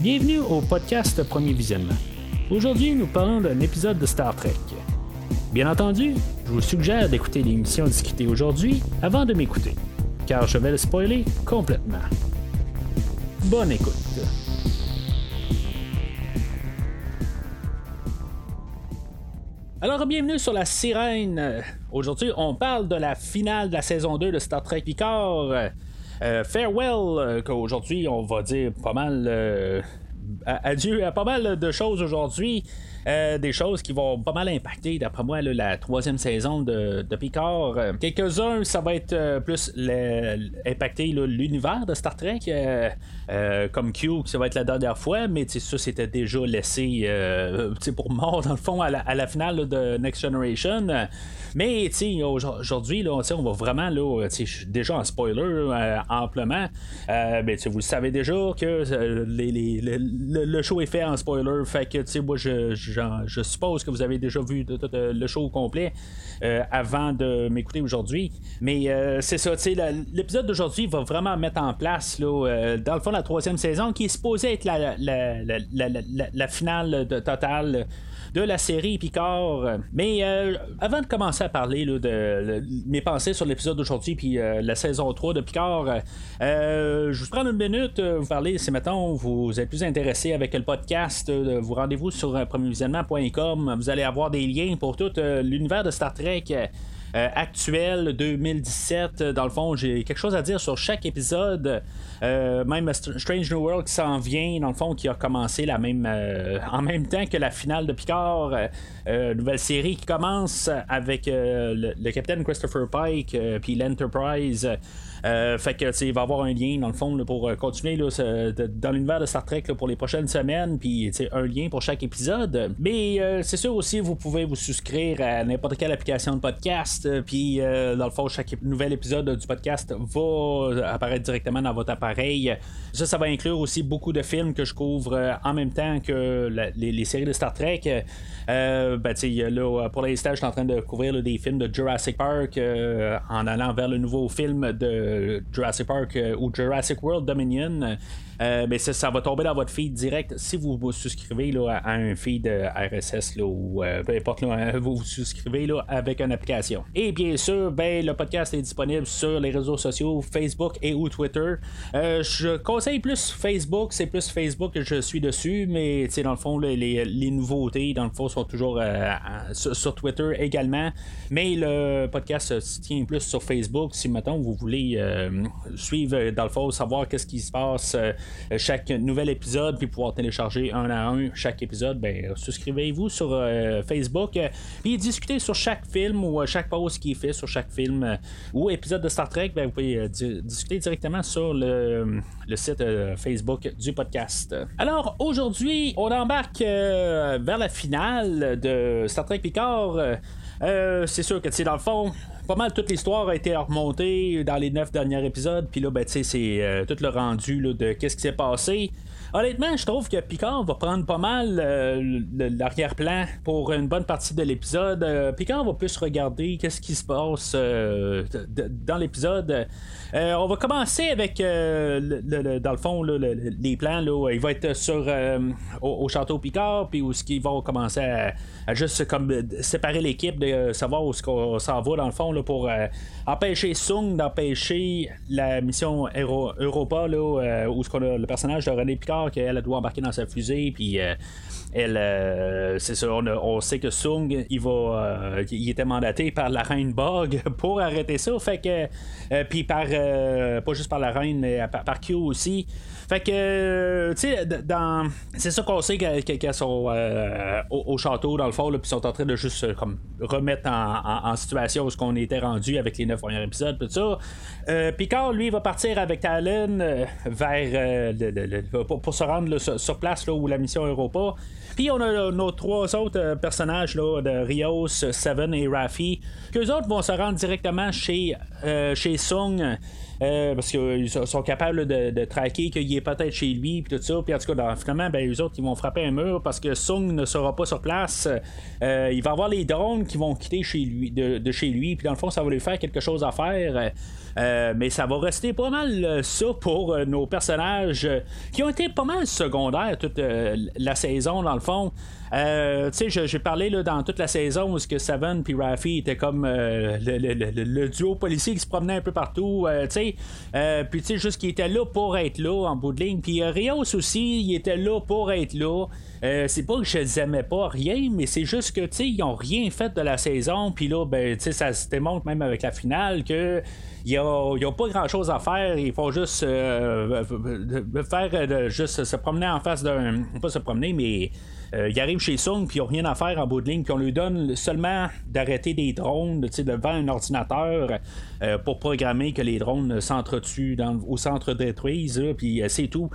Bienvenue au podcast Premier Visionnement. Aujourd'hui, nous parlons d'un épisode de Star Trek. Bien entendu, je vous suggère d'écouter l'émission discutée aujourd'hui avant de m'écouter, car je vais le spoiler complètement. Bonne écoute. Alors, bienvenue sur la sirène. Aujourd'hui, on parle de la finale de la saison 2 de Star Trek Picard. Euh, farewell, euh, qu'aujourd'hui, on va dire pas mal. Euh, adieu à pas mal de choses aujourd'hui. Euh, des choses qui vont pas mal impacter, d'après moi, la troisième saison de, Picard. Euh, quelques-uns, ça va être euh, plus impacter l'univers de Star Trek, comme Q, ça va être la dernière fois, mais ça, c'était déjà laissé pour mort, dans le fond, à la, finale de Next Generation. Mais aujourd'hui, on va vraiment, là, déjà en spoiler amplement, ben, vous le savez déjà que le, show est fait en spoiler, fait que moi je je suppose que vous avez déjà vu le show complet euh, avant de m'écouter aujourd'hui. Mais euh, c'est ça, l'épisode d'aujourd'hui va vraiment mettre en place, euh, dans le fond, la troisième saison qui est supposée être la, la finale totale de la série Picard. Mais euh, avant de commencer à parler de, mes pensées sur l'épisode d'aujourd'hui puis euh, la saison 3 de Picard, euh, je vous prends une minute, vous parler, si mettons vous êtes plus intéressé avec le podcast, vous rendez-vous sur premiervisionnement.com, vous allez avoir des liens pour tout l'univers de Star Trek. Euh, actuel 2017. Dans le fond, j'ai quelque chose à dire sur chaque épisode. Euh, même Strange New World qui s'en vient, dans le fond, qui a commencé la même, euh, en même temps que la finale de Picard. nouvelle série qui commence avec le, le, capitaine Christopher Pike, puis l'Enterprise. Euh, fait que il va avoir un lien dans le fond pour euh, continuer dans l'univers de Star Trek pour les prochaines semaines, puis un lien pour chaque épisode. Mais euh, c'est sûr aussi, vous pouvez vous souscrire à n'importe quelle application de podcast, puis dans le fond, chaque nouvel épisode du podcast va apparaître directement dans votre appareil. Ça, ça va inclure aussi beaucoup de films que je couvre en même temps que les, séries de Star Trek. ben, là, pour l'instant, je suis en train de couvrir des films de Jurassic Park en allant vers le nouveau film de Jurassic Park euh, ou Jurassic World Dominion. Euh, mais ça, va tomber dans votre feed direct si vous vous souscrivez là, à un feed euh, RSS là, ou peu importe, là, vous vous souscrivez là, avec une application. Et bien sûr, ben, le podcast est disponible sur les réseaux sociaux Facebook et ou Twitter. je conseille plus Facebook, c'est plus Facebook que je suis dessus, mais dans le fond, les, les, nouveautés, dans le fond, sont toujours sur, Twitter également. Mais le podcast se tient plus sur Facebook. Si maintenant vous voulez euh, suivre euh, dans le fond, savoir qu'est-ce qui se passe euh, chaque nouvel épisode, puis pouvoir télécharger un à un chaque épisode, ben souscrivez-vous sur Facebook, puis discutez sur chaque film ou chaque pause qui est fait sur chaque film ou épisode de Star Trek, ben, vous pouvez discuter directement sur le, le site Facebook du podcast. Alors aujourd'hui, on embarque vers la finale de Star Trek Picard. C'est sûr que, tu dans le fond, pas mal toute l'histoire a été remontée dans les neuf derniers épisodes. Puis là, ben, c'est euh, tout le rendu de qu'est-ce qui s'est passé. Honnêtement, je trouve que Picard va prendre pas mal euh, l'arrière-plan pour une bonne partie de l'épisode. Euh, Picard va plus regarder qu'est-ce qui se passe dans l'épisode. On va commencer avec, dans le fond, les plans. Il va être sur au, château Picard, puis où ce qu'ils vont commencer à, juste comme séparer l'équipe, de savoir où qu'on s'en va dans le fond pour euh, empêcher Sung d'empêcher la mission Europa là, euh, où le personnage de René Picard qu'elle doit embarquer dans sa fusée puis euh, elle c'est ça on, sait que Sung il va il était mandaté par la reine Bog pour arrêter ça fait que puis par pas juste par la reine mais par, Q aussi fait que, euh, tu sais. C'est ça qu'on sait qu'elles sont euh, au, château, dans le fond, puis sont en train de juste euh, comme remettre en, situation où ce qu'on était rendu avec les neuf premiers épisodes, tout ça. Picard, lui, va partir avec Talon vers. pour, se rendre sur, place là, où la mission Europa. Puis on a nos trois autres personnages là, de Rios, Seven et Rafi. Qu'eux autres vont se rendre directement chez, chez Sung. Parce qu'ils sont capables de, traquer qu'il est peut-être chez lui, puis tout ça. Puis en tout cas, finalement, ben, eux autres, ils vont frapper un mur parce que Sung ne sera pas sur place. il va avoir les drones qui vont quitter chez lui, de, chez lui, puis dans le fond, ça va lui faire quelque chose à faire. Euh, mais ça va rester pas mal euh, ça pour euh, nos personnages qui ont été pas mal secondaires toute la saison, dans le fond. Tu sais, j'ai parlé là, dans toute la saison où que Seven puis Rafi étaient comme le, duo policier qui se promenait un peu partout. tu sais, puis tu sais, juste qui était là pour être là en bout de ligne. Puis Rios aussi, il était là pour être là. c'est pas que je les aimais pas rien, mais c'est juste que tu sais, ils ont rien fait de la saison. Puis là, ben, tu sais, ça se démontre même avec la finale que ils n'ont pas grand chose à faire. Ils font juste euh, faire euh, juste se promener en face d'un. Pas se promener, mais euh, ils arrivent chez Sung puis ils n'ont rien à faire en bout de ligne, puis on lui donne seulement d'arrêter des drones devant un ordinateur pour programmer que les drones s'entretuent au centre détruisent, puis c'est tout.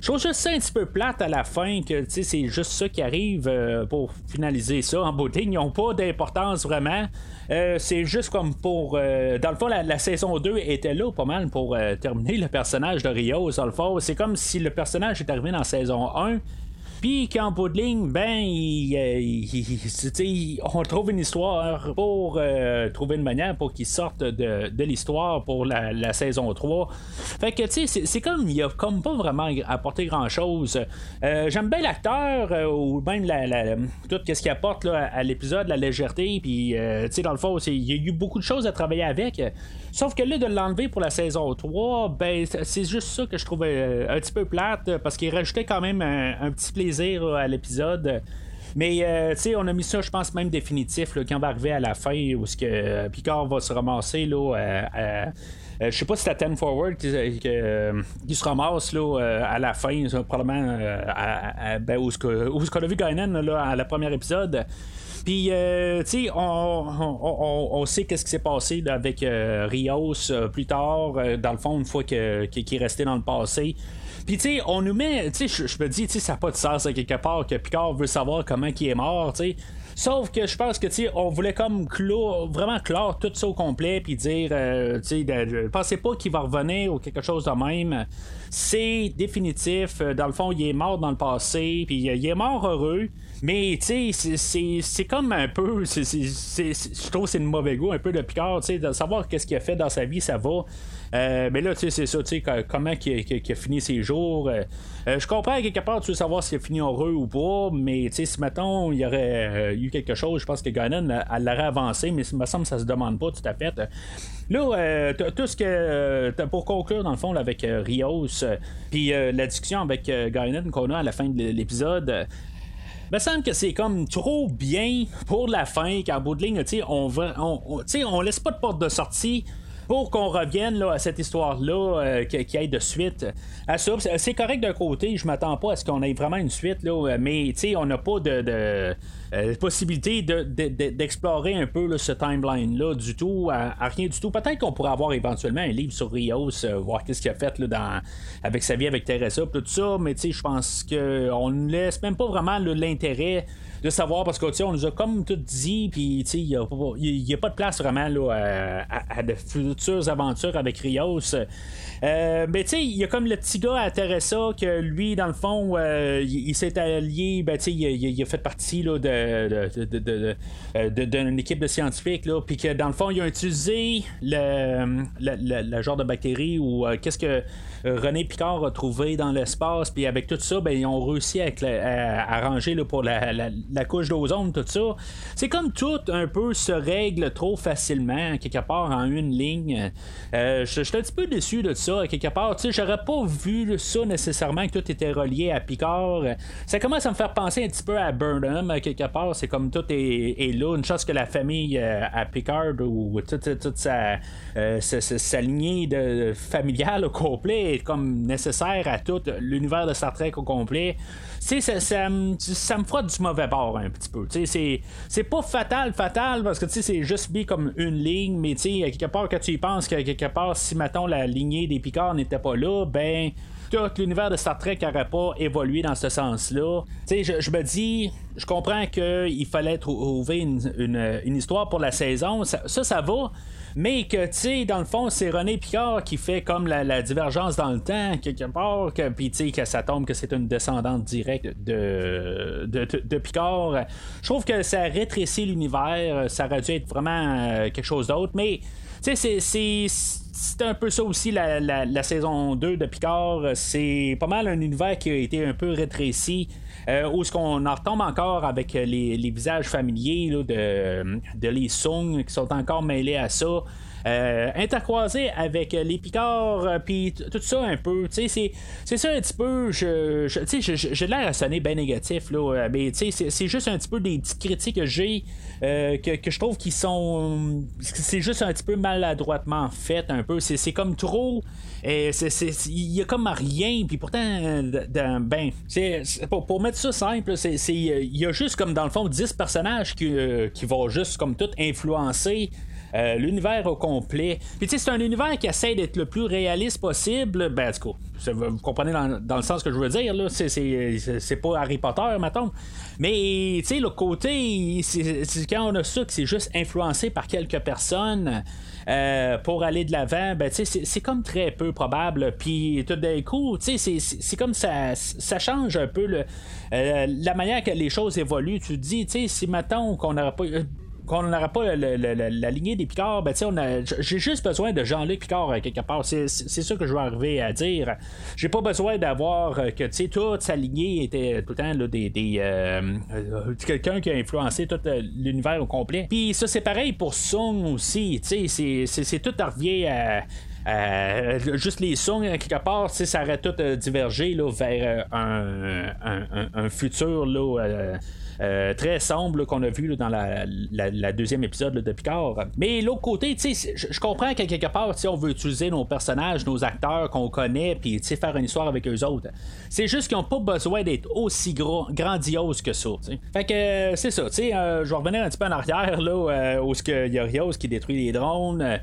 Je trouve juste ça un petit peu plate à la fin, que c'est juste ça qui arrive pour finaliser ça en bout de ligne. Ils n'ont pas d'importance vraiment. c'est juste comme pour. dans le fond, la, saison 2 était là pas mal pour euh, terminer le personnage de Rios. Dans c'est comme si le personnage est arrivé dans saison 1 puis qu'en de ligne, ben, on trouve une histoire pour euh, trouver une manière pour qu'il sorte de, l'histoire pour la, saison 3. Fait que, tu sais, c'est comme, il a comme pas vraiment apporté grand chose. Euh, j'aime bien l'acteur, euh, ou même tout ce qu'il apporte à l'épisode, la légèreté, puis, tu sais, dans le fond, il y a eu beaucoup de choses à travailler avec. Sauf que là, de l'enlever pour la saison 3, ben, c'est juste ça que je trouvais un petit peu plate, parce qu'il rajoutait quand même un petit plaisir à l'épisode. Mais euh, tu sais, on a mis ça, je pense, même définitif, là, quand on va arriver à la fin, où ce que euh, Picard va se ramasser là, euh, je sais pas si c'est à Ten Forward qui, se ramasse là, à la fin, probablement ben, où, ce qu'on a vu Guinan à la première épisode. Puis, tu sais, on, sait qu'est-ce qui s'est passé avec Rios plus tard, dans le fond, une fois qu'il est resté dans le passé. Puis, tu sais, on nous met, tu sais, je me dis, tu sais, ça n'a pas de sens à quelque part que Picard veut savoir comment il est mort, tu sais. Sauf que je pense que tu on voulait comme clore, vraiment clore tout ça au complet puis dire euh, tu sais pensez pas qu'il va revenir ou quelque chose de même. C'est définitif. Euh, dans le fond, il est mort dans le passé puis il est mort heureux. Mais tu sais, c'est comme un peu. je trouve c'est une mauvais goût un peu de Picard, tu sais, de savoir qu'est-ce qu'il a fait dans sa vie, ça va. Euh, mais là, tu sais, c'est ça, tu sais, comment il a, fini ses jours. Euh, euh, je comprends quelque part, tu veux savoir s'il a fini heureux ou pas, mais tu sais, si mettons, il y aurait eu quelque chose, je pense que Guinan, elle l'aurait avancé, mais il me semble que ça se demande pas tout à fait. Là, tout ce que. pour conclure, dans le fond, avec Rios, puis la discussion avec Guinan qu'on a à la fin de l'épisode me semble que c'est comme trop bien pour la fin qu'en bout de ligne, on, on, on laisse pas de porte de sortie pour qu'on revienne là, à cette histoire-là, euh, qui, aille de suite à ça. C'est correct d'un côté, je m'attends pas à ce qu'on ait vraiment une suite, là, mais on n'a pas de, de euh, possibilité d'explorer un peu ce timeline-là du tout, à, rien du tout. Peut-être qu'on pourrait avoir éventuellement un livre sur Rios, euh, voir qu'est-ce qu'il a fait là, dans, avec sa vie avec Teresa, tout ça, mais je pense qu'on ne laisse même pas vraiment l'intérêt de savoir parce que on nous a comme tout dit, puis il n'y a, pas de place vraiment là, à, de futures aventures avec Rios. Euh, mais tu sais, il y a comme le petit gars à Teresa que lui, dans le fond, il, s'est allié, ben, tu sais, il, a fait partie là, de, d'une équipe de scientifiques, là, puis que dans le fond, il a utilisé le, genre de bactérie ou euh, qu'est-ce que René Picard a trouvé dans l'espace, puis avec tout ça, ben, ils ont réussi à, arranger pour la, la couche d'ozone, tout ça. C'est comme tout un peu se règle trop facilement, quelque part en une ligne. Euh, je suis un petit peu déçu de ça, quelque part. Tu sais, j'aurais pas vu ça nécessairement que tout était relié à Picard. Ça commence à me faire penser un petit peu à Burnham, quelque part. C'est comme tout est, là. Une chose que la famille euh, à Picard ou toute, sa, euh, sa, lignée de, familiale au complet est comme nécessaire à tout l'univers de Star Trek au complet. Ça, me frotte du mauvais bord un petit peu. C'est pas fatal, fatal, parce que c'est juste bien comme une ligne, mais quelque part, quand tu y penses, que quelque part, si, mettons, la lignée des Picards n'était pas là, ben tout l'univers de Star Trek n'aurait pas évolué dans ce sens-là. Tu sais, je, me dis, je comprends qu'il fallait trouver une, histoire pour la saison. Ça, ça, va. Mais que, tu sais, dans le fond, c'est René Picard qui fait comme la, divergence dans le temps, quelque part, que, puis, tu sais, que ça tombe que c'est une descendante directe de, de, Picard. Je trouve que ça rétrécit l'univers, ça aurait dû être vraiment euh, quelque chose d'autre, mais, sais, c'est c'est un peu ça aussi la, saison 2 de Picard. C'est pas mal un univers qui a été un peu rétréci. Euh, où est-ce qu'on en retombe encore avec les, visages familiers de, de les Sung qui sont encore mêlés à ça. Euh, intercroisé avec les Picards, euh, puis tout ça un peu. C'est, ça un petit peu. Je, je, j'ai l'air à sonner bien négatif, là, euh, mais c'est, juste un petit peu des petites critiques que j'ai que, que, je trouve qui sont. C'est juste un petit peu maladroitement fait, un peu. C'est, c'est comme trop. Il y a comme rien, puis pourtant, ben, c'est, pour, pour, mettre ça simple, il y a juste comme dans le fond 10 personnages qui, qui vont juste comme tout influencer euh, l'univers au complet. Puis tu sais, c'est un univers qui essaie d'être le plus réaliste possible. Ben, du coup, vous comprenez dans, le sens que je veux dire, là. C'est, pas Harry Potter, mettons. Mais, tu sais, le côté, c'est, quand on a ça, que c'est juste influencé par quelques personnes. Euh, pour aller de l'avant, ben, c'est comme très peu probable. Puis tout d'un coup, c'est comme ça, ça change un peu euh, la manière que les choses évoluent. Tu te dis, si mettons qu'on n'aurait pas qu'on n'aurait pas la lignée des Picards, ben, j'ai juste besoin de Jean-Luc Picard euh, quelque part. C'est, ça que je veux arriver à dire. J'ai pas besoin d'avoir euh, que toute sa lignée était tout le temps des, euh, quelqu'un qui a influencé tout l'univers au complet. Puis ça, c'est pareil pour Song aussi. C'est, tout revient à. juste les sons, quelque part, ça aurait tout divergé là, vers un, futur là, euh, très sombre qu'on a vu dans la, deuxième épisode de Picard. Mais l'autre côté, je comprends qu'à quelque part, on veut utiliser nos personnages, nos acteurs qu'on connaît, puis faire une histoire avec eux autres. C'est juste qu'ils n'ont pas besoin d'être aussi gros, grandiose que ça. Fait que euh, c'est ça. Euh, je vais revenir un petit peu en arrière, là, où il y a Rios qui détruit les drones.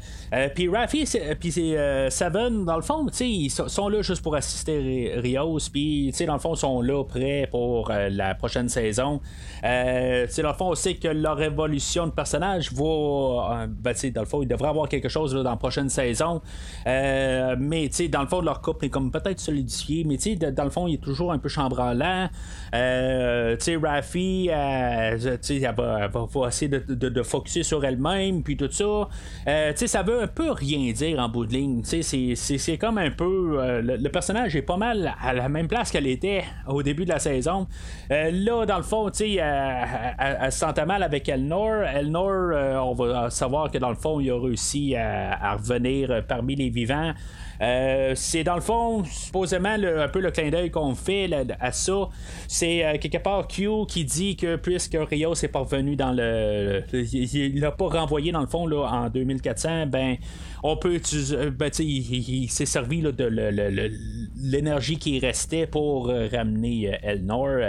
puis Raffi, puis Seven, dans le fond, ils sont là juste pour assister Rios, puis dans le fond, ils sont là prêts pour la prochaine saison. Euh, dans le fond, on sait que leur évolution de personnage va. Euh, ben, dans le fond, il devrait avoir quelque chose dans la prochaine saison. Euh, mais dans le fond, leur couple est comme peut-être solidifié. Mais dans le fond, il est toujours un peu chambranlant. Euh, Raffi, euh, elle, va, elle va essayer de, de, de sur elle-même. Puis tout ça. Euh, ça veut un peu rien dire en bout de ligne. C'est comme un peu. Le, le, personnage est pas mal à la même place qu'elle était au début de la saison. là, dans le fond, tu sais, elle, se sentait mal avec Elnor. Elnor, euh, on va savoir que dans le fond, il a réussi à, revenir parmi les vivants. Euh, c'est dans le fond, supposément, un peu le clin d'œil qu'on fait à ça. C'est euh, quelque part Q qui dit que puisque Rios est parvenu dans le. il l'a pas renvoyé dans le fond là, en 2400, ben on peut utiliser. Ben, il, s'est servi de l'énergie qui restait pour ramener Elnor.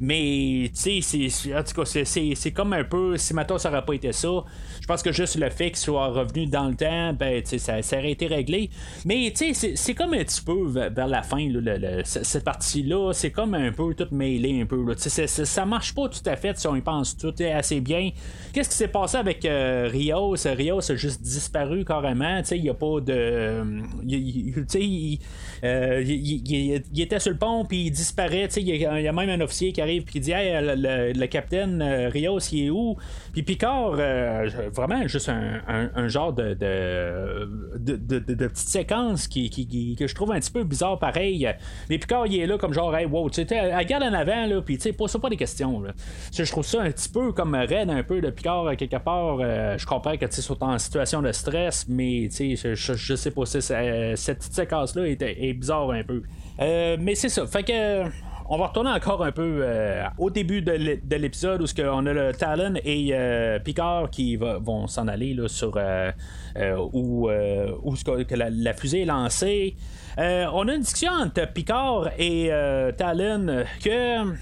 mais, tu sais, en tout cas, c'est comme un peu. Si maintenant ça n'aurait pas été ça, je pense que juste le fait qu'il soit revenu dans le temps, ben, ça, ça aurait été réglé. Mais, tu sais, c'est comme un petit peu vers la fin, cette partie-là, c'est comme un peu tout mêlé, un peu. ça marche pas tout à fait si on y pense tout assez bien. Qu'est-ce qui s'est passé avec euh, Rios? Rios a juste disparu carrément. Il n'y a pas de. il, euh, était sur le pont, puis il disparaît. Il y, a même un officier qui arrive, puis qui dit Hey, le, capitaine euh, Rios, il est où? Puis Picard, euh, vraiment, juste un, genre de de, de, petite séquence qui, que je trouve un petit peu bizarre pareil. Mais Picard, il est là comme genre Hey, wow, tu sais, regarde en avant, là, puis tu sais, pose pas des questions. Je trouve ça un petit peu comme Red, un peu de Picard, quelque part. je comprends que tu es en situation de stress, mais tu sais, je, sais pas si cette petite séquence-là était bizarre un peu. Euh, mais c'est ça. Fait que. On va retourner encore un peu euh, au début de l'épisode où on a le Talon et euh, Picard qui vont s'en aller là, sur où, que la, fusée est lancée. On a une discussion entre Picard et Talon que, tu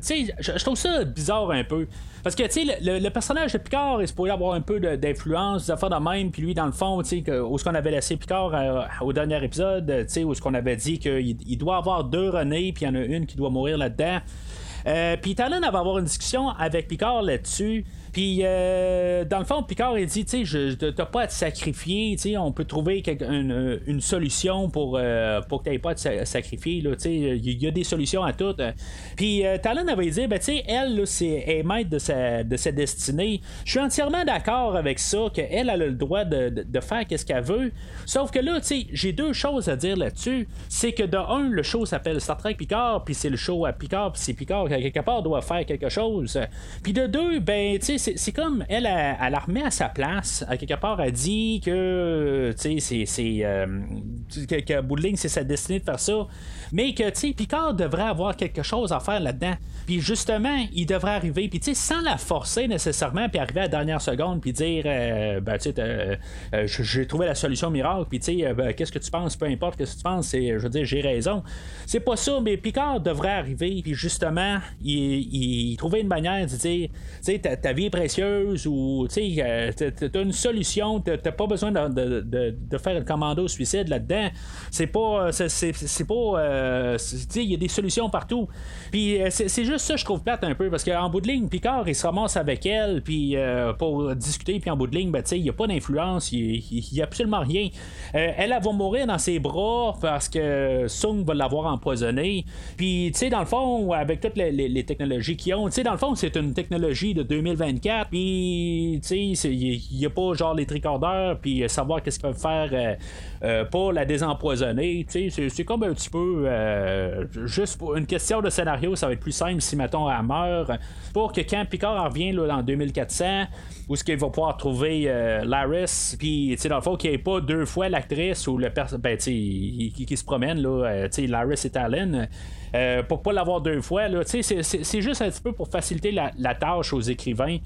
sais, je, trouve ça bizarre un peu. Parce que, tu sais, le, personnage de Picard est supposé avoir un peu d'influence, des affaires de même, puis lui, dans le fond, tu sais, où ce qu'on avait laissé Picard au dernier épisode, tu sais, où ce qu'on avait dit qu'il doit avoir deux René, puis il y en a une qui doit mourir là-dedans. Euh, puis Talon va avoir une discussion avec Picard là-dessus. Puis, euh, dans le fond, Picard, il dit, tu sais, t'as pas à te sacrifier, tu sais, on peut trouver une, une, solution pour, euh, pour que t'aies pas à te sacrifier, tu sais, il y, a des solutions à toutes. Puis, euh, Talon avait dit, ben, tu sais, elle, là, c'est, est maître de sa, de sa destinée. Je suis entièrement d'accord avec ça, qu'elle, elle a le droit de, de, faire qu'est-ce qu'elle veut. Sauf que là, tu sais, j'ai deux choses à dire là-dessus. C'est que de un, le show s'appelle Star Trek Picard, puis c'est le show à Picard, puis c'est Picard qui, quelque part, doit faire quelque chose. Puis de deux, ben, tu sais, c'est comme elle, elle, elle, a remis à sa place. À quelque part, elle dit que, tu sais, c'est. Euh, que, que c'est sa destinée de faire ça. Mais que, tu sais, Picard devrait avoir quelque chose à faire là-dedans. Puis justement, il devrait arriver, puis tu sais, sans la forcer nécessairement, puis arriver à la dernière seconde, puis dire, euh, ben, tu sais, euh, j'ai trouvé la solution miracle, puis tu sais, ben, qu'est-ce que tu penses, peu importe ce que tu penses, je veux dire, j'ai raison. C'est pas ça, mais Picard devrait arriver, puis justement, il, il, trouver une manière de dire, tu sais, ta, vie est précieuse, ou tu sais, euh, t'as une solution, t'as pas besoin de, de, de, faire un commando suicide là-dedans. C'est pas, c'est pas, sais, il y a des solutions partout. Puis c'est juste ça, je trouve plate un peu, parce qu'en bout de ligne, Picard, il se ramasse avec elle, puis euh, pour discuter, puis en bout de ligne, ben, il n'y a pas d'influence, il n'y a absolument rien. Euh, elle, elle va mourir dans ses bras parce que Sung va l'avoir empoisonné. Puis, tu sais, dans le fond, avec toutes les, technologies qu'ils ont, tu sais, dans le fond, c'est une technologie de 2024, puis, tu sais, il n'y a pas genre les tricordeurs, puis savoir qu'est-ce qu'ils peuvent faire euh, pour la désempoisonner, tu sais, c'est comme un petit peu juste pour une question de scénario, ça va être plus simple si, mettons, elle meurt, pour que quand Picard revient là, dans 2400, où est-ce qu'il va pouvoir trouver euh, Laris, puis, dans le fond, qu'il n'y ait pas deux fois l'actrice ou le personnage, ben, qui, se promène, là, euh, Laris et Talon. Euh, pour pas l'avoir deux fois, c'est, c'est juste un petit peu pour faciliter la tâche aux écrivains.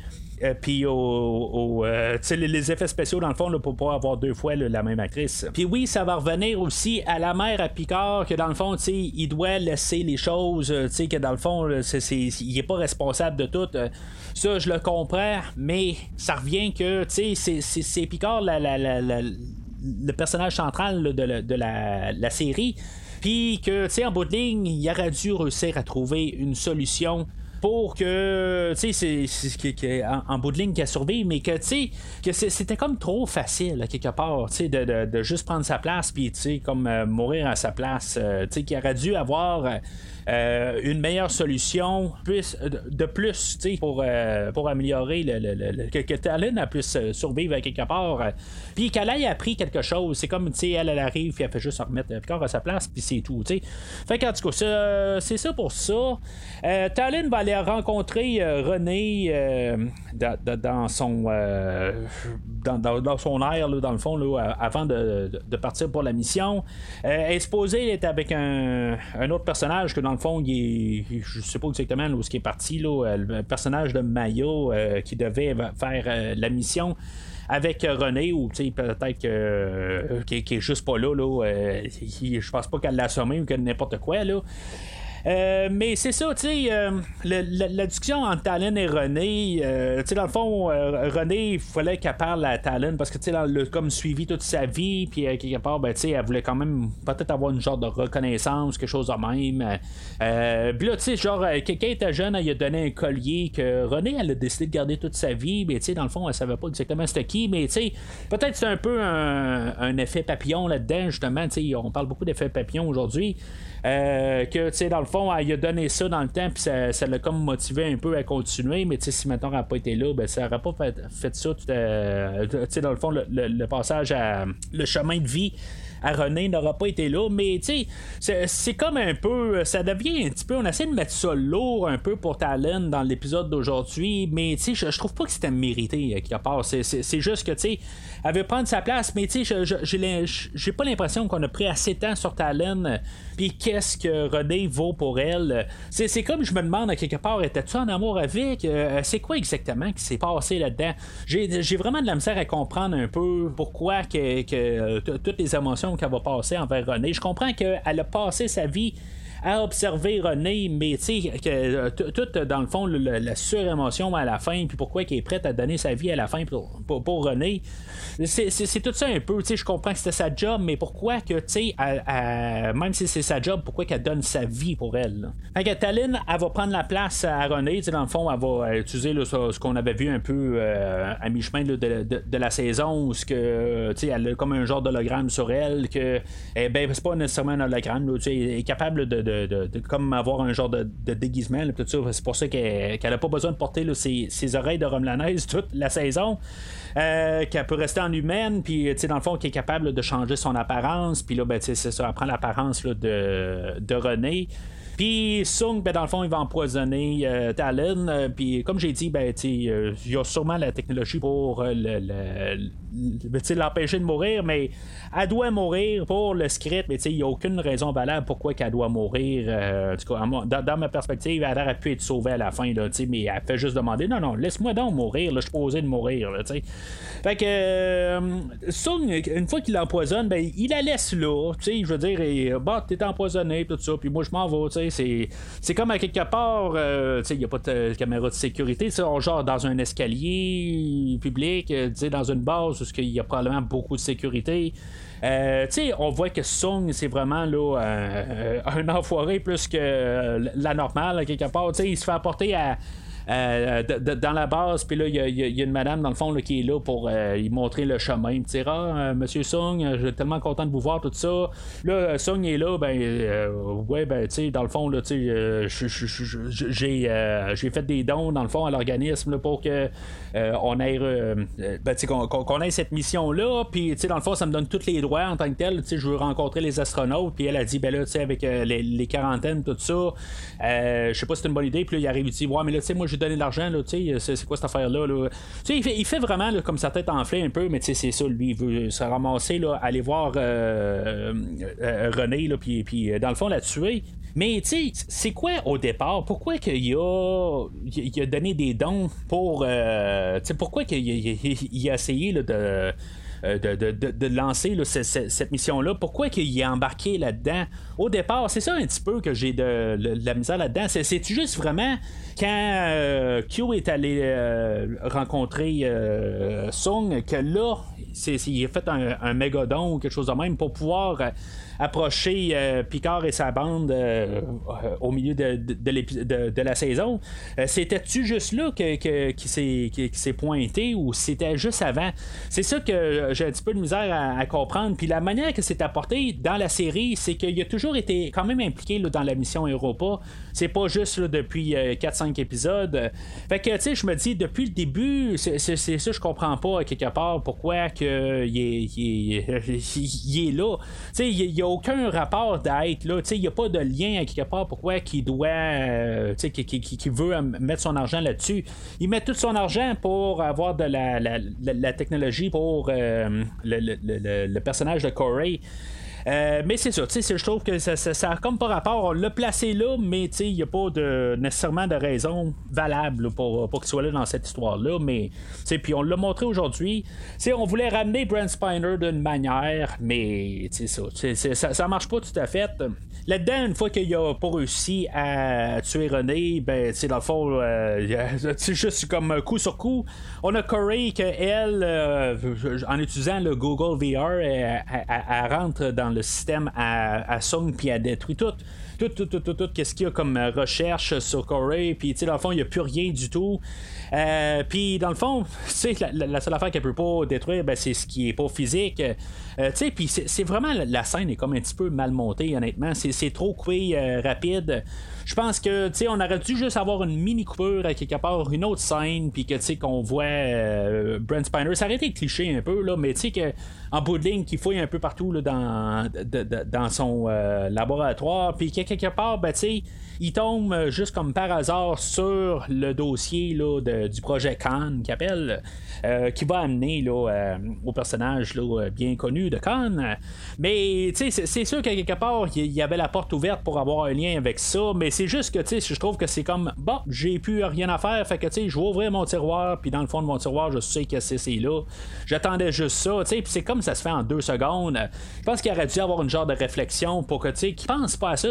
Euh, puis au, euh, les, effets spéciaux dans le fond là, pour pas avoir deux fois la même actrice. Puis oui, ça va revenir aussi à la mère à Picard que dans le fond, il doit laisser les choses, que dans le fond, il est pas responsable de tout. Ça, je le comprends, mais ça revient que c'est Picard le personnage central de, la, série. Puis que, tu sais, en bout de ligne, il aurait dû réussir à trouver une solution pour que, tu sais, c'est en, bout de ligne qu'elle survive, mais que, tu sais, que c'était comme trop facile, quelque part, tu sais, de, juste prendre sa place, puis, tu sais, comme euh, mourir à sa place, euh, tu sais, qu'il aurait dû avoir. Euh, une meilleure solution de plus pour, pour améliorer le, que, que a plus survivre quelque part. Puis qu'elle ait appris quelque chose. C'est comme elle, elle arrive puis elle fait juste remettre Picard à sa place, puis c'est tout. sais Fait qu'en tout cas, c'est ça pour ça. Talon va aller rencontrer euh, René euh, dans, son euh, dans, son air dans le fond avant de, partir pour la mission. elle est supposée être avec un, autre personnage que dans le fond il je sais pas exactement où ce qui est parti le personnage de Mayo qui devait faire la mission avec René ou peut-être que qui, est juste pas là, là je pense pas qu'elle l'a assommé ou que n'importe quoi là euh, mais c'est ça, tu sais, euh, la, discussion entre Talon et René, euh, tu sais, dans le fond, René, il fallait qu'elle parle à Talon parce que, tu sais, comme suivi toute sa vie, puis quelque part, ben, tu sais, elle voulait quand même peut-être avoir une genre de reconnaissance, quelque chose de même. puis là, tu sais, genre, quelqu'un était jeune, elle a donné un collier que René, elle a décidé de garder toute sa vie, mais tu sais, dans le fond, elle savait pas exactement c'était qui, mais tu sais, peut-être c'est un peu un, un effet papillon là-dedans, justement, tu sais, on parle beaucoup d'effet papillon aujourd'hui. Euh, que, tu sais, dans le fond, elle a donné ça dans le temps, puis ça, l'a comme motivé un peu à continuer, mais tu sais, si maintenant elle n'a pas été là, ben, ça n'aurait pas fait, ça, euh, tu sais, dans le fond, le, passage à le chemin de vie à René n'aura pas été là, mais tu sais, c'est comme un peu, ça devient un petit peu, on essaie de mettre ça lourd un peu pour Talon dans l'épisode d'aujourd'hui, mais tu sais, je, trouve pas que c'était mérité, quelque part. C'est juste que, tu sais, elle veut prendre sa place, mais tu sais, j'ai pas l'impression qu'on a pris assez de temps sur Talon, puis qu'est-ce que René vaut pour elle? C'est comme je me demande à quelque part, étais-tu en amour avec euh, C'est quoi exactement qui s'est passé là-dedans? J'ai vraiment de la misère à comprendre un peu pourquoi que, que euh, toutes les émotions qu'elle va passer envers René. Je comprends qu'elle a passé sa vie à observer René, mais tu sais, euh, tout dans le fond, la surémotion à la fin, puis pourquoi il est prêt à donner sa vie à la fin pour, pour, René. C'est tout ça un peu, tu sais, je comprends que c'était sa job, mais pourquoi que, tu sais, même si c'est sa job, pourquoi qu'elle donne sa vie pour elle? Taline, elle va prendre la place à René, tu sais, dans le fond, elle va utiliser ce, qu'on avait vu un peu euh, à mi-chemin de, de, la saison, où ce que, tu sais, elle a comme un genre d'hologramme sur elle, que, eh ben, c'est pas nécessairement un hologramme, tu sais, elle est capable de, comme avoir un genre de, déguisement. c'est pour ça qu'elle n'a pas besoin de porter ses, oreilles de Romlanaise toute la saison. Euh, qu'elle peut rester en humaine, puis dans le fond, qui est capable de changer son apparence, puis là, ben, c'est ça, elle prend l'apparence de René. Puis Sung, ben, dans le fond, il va empoisonner euh, Talon. Euh, puis comme j'ai dit, ben, il y a sûrement la technologie pour le, l'empêcher de mourir, mais elle doit mourir pour le script, mais il n'y a aucune raison valable pourquoi elle doit mourir. Euh, dans, ma perspective, elle aurait pu être sauvée à la fin, là, mais elle fait juste demander non, non, laisse-moi donc mourir, je suis posé de mourir. Là, fait que euh, Sung, une fois qu'il l'empoisonne, ben, il la laisse là, je veux dire, et, bah, t'es empoisonné, tout ça, puis moi je m'en vais, c'est comme à quelque part, euh, il n'y a pas de caméra de sécurité, genre dans un escalier public, dans une base, parce qu'il y a probablement beaucoup de sécurité. Euh, on voit que Sung, c'est vraiment là, euh, un enfoiré plus que la normale, quelque part. il se fait apporter à euh, dans la base, puis là, il y, a une madame, dans le fond, qui est là pour euh, lui montrer le chemin. Dire, ah, euh, monsieur Sung, je suis tellement content de vous voir, tout ça. Là, Sung est là, ben, ouais, ben, tu sais, dans le fond, là, tu sais, j'ai fait des dons, dans le fond, à l'organisme, pour que on ait, ben, qu'on ait cette mission-là. Puis, tu sais, dans le fond, ça me donne tous les droits en tant que tel. Tu sais, je veux rencontrer les astronautes. Puis elle a dit, ben là, tu sais, avec les, quarantaines, tout ça, je sais pas si c'est une bonne idée. Puis là, il arrive, il dit, ouais, mais là, tu sais, moi, j'ai donné de l'argent, c'est, c'est quoi cette affaire-là? Là? Il, fait, il fait vraiment comme sa tête enflée un peu, mais c'est ça, lui, il veut se ramasser, là, aller voir euh, euh, René, là, puis, puis euh, dans le fond, la tuer. Mais tu sais, c'est quoi au départ? Pourquoi qu'il a, il a donné des dons pour. Euh, pourquoi qu'il a, il a essayé là, de euh, de, lancer cette, mission-là. Pourquoi qu'il est embarqué là-dedans? Au départ, c'est ça un petit peu que j'ai de, la misère là-dedans. C'est juste vraiment quand euh, Q est allé euh, rencontrer Sung, que là, il a fait un, un mégadon ou quelque chose de même pour pouvoir approcher euh, Picard et sa bande euh, euh, au milieu de, de, la saison. C'était-tu juste là que, que, qui s'est pointé ou c'était juste avant? C'est ça que j'ai un petit peu de misère à, comprendre. Puis la manière que c'est apporté dans la série, c'est qu'il a toujours été quand même impliqué dans la mission Europa. C'est pas juste depuis 4-5 épisodes. Fait que, tu sais, je me dis, depuis le début, c'est ça, je comprends pas, quelque part, pourquoi que il est, là. Tu sais, il, y a aucun rapport d'être là. Il n'y a pas de lien à quelque part pourquoi il doit. Euh, qui, qui, veut mettre son argent là-dessus. Il met tout son argent pour avoir de la, la, technologie pour euh, le, personnage de Corey. Euh, mais c'est ça, je trouve que ça, ça, comme par rapport, on l'a placé là, mais il n'y a pas de, nécessairement de raison valable pour, pour qu'il soit là dans cette histoire-là. Mais puis on l'a montré aujourd'hui. On voulait ramener Brent Spiner d'une manière, mais ça, ça, ça marche pas tout à fait. Là-dedans, une fois qu'il a pas réussi à tuer René, ben, tu dans le fond, euh, juste comme coup sur coup, on a Corey que elle, euh, en utilisant le Google VR, elle, rentre dans le système à, à puis elle détruit tout tout, tout, tout, tout, tout qu'est-ce qu'il y a comme recherche sur Corey, puis tu sais, dans le fond, il n'y a plus rien du tout. Euh, puis dans le fond, la, la, la, seule affaire qu'elle peut pas détruire, ben, c'est ce qui est pas physique. Euh, tu sais, puis c'est vraiment la, scène est comme un petit peu mal montée, honnêtement. C'est trop coupé, euh, rapide. Je pense que, tu sais, on aurait dû juste avoir une mini coupure à quelque part, une autre scène, puis que, tu sais, qu'on voit Brent Spiner. Ça aurait été cliché un peu, là, mais tu sais, qu'en bout de ligne, qu'il fouille un peu partout là, dans, dans son laboratoire, puis a quelque part, ben, tu sais, il tombe euh, juste comme par hasard sur le dossier là, du projet Khan qui appelle, euh, qui va amener là, euh, au personnage là, bien connu de Khan. Mais c'est sûr qu'à quelque part, il y avait la porte ouverte pour avoir un lien avec ça, mais c'est juste que je trouve que c'est comme bon, j'ai plus rien à faire, fait que je vais ouvrir mon tiroir, puis dans le fond de mon tiroir, je sais que c'est là. J'attendais juste ça, puis c'est comme ça se fait en deux secondes. Je pense qu'il aurait dû avoir une genre de réflexion pour que tu sais, qui pense pas à ça,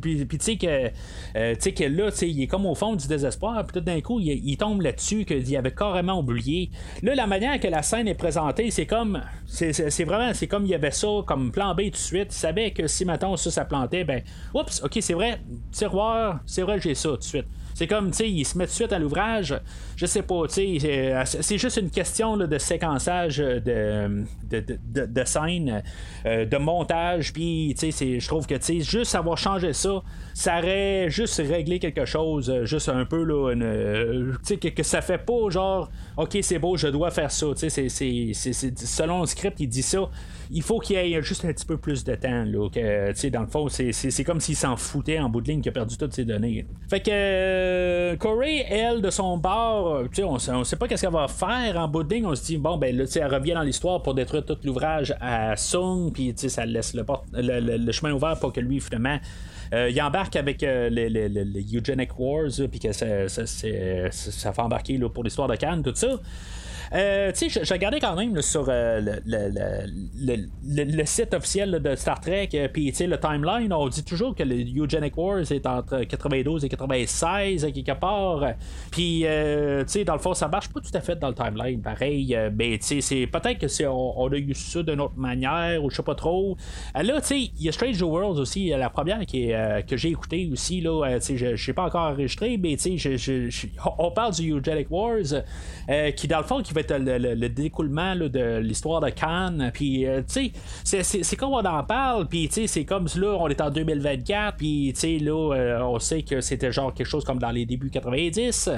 puis tu sais que, euh, que là, il est comme au fond du désespoir, puis tout d'un coup, il, tombe là-dessus qu'il avait carrément oublié. Là, la manière que la scène est présentée, c'est comme. C'est vraiment. C'est comme il y avait ça comme plan B tout de suite. Il savait que si maintenant ça, ça plantait, ben. Oups, ok, c'est vrai, tiroir, c'est vrai, j'ai ça tout de suite. C'est comme, tu sais, il se met tout de suite à l'ouvrage. Je sais pas, tu sais, c'est juste une question de séquençage de, de, de, de scène, euh, de montage. Puis, tu sais, je trouve que, tu sais, juste avoir changé ça, ça aurait juste réglé quelque chose, euh, juste un peu, là, euh, tu sais, que, que, ça fait pas genre, ok, c'est beau, je dois faire ça. Tu sais, c'est selon le script, il dit ça il faut qu'il y ait juste un petit peu plus de temps. Là, que, dans le fond, c'est, comme s'il s'en foutait en bout de ligne qu'il a perdu toutes ses données. Fait que euh, Corey, elle, de son bord, on, on sait pas qu'est-ce qu'elle va faire en bout de ligne. On se dit, bon, ben là, elle revient dans l'histoire pour détruire tout l'ouvrage à Sung, puis ça laisse le, le, chemin ouvert pour que lui, finalement, euh, il embarque avec euh, les, Eugenic Wars, puis que ça, ça, ça, fait embarquer là, pour l'histoire de Cannes, tout ça. Euh, tu sais, j'ai regardé quand même sur euh, le, site officiel de Star Trek, euh, puis le timeline, on dit toujours que le Eugenic Wars est entre 92 et 96 quelque part. Puis, tu sais, dans le fond, ça marche pas tout à fait dans le timeline, pareil. mais tu sais, peut-être que c'est on, a eu ça d'une autre manière, ou je sais pas trop. là, tu sais, il y a Strange Worlds aussi, la première qui que j'ai écouté aussi, là, tu sais, je sais pas encore enregistré, mais tu sais, on parle du Eugenic Wars, qui dans le fond, qui le, découlement de l'histoire de Cannes. Puis, euh, tu sais, c'est comme on en parle. Puis, tu sais, c'est comme là, on est en 2024. Puis, tu sais, là, euh, on sait que c'était genre quelque chose comme dans les débuts 90.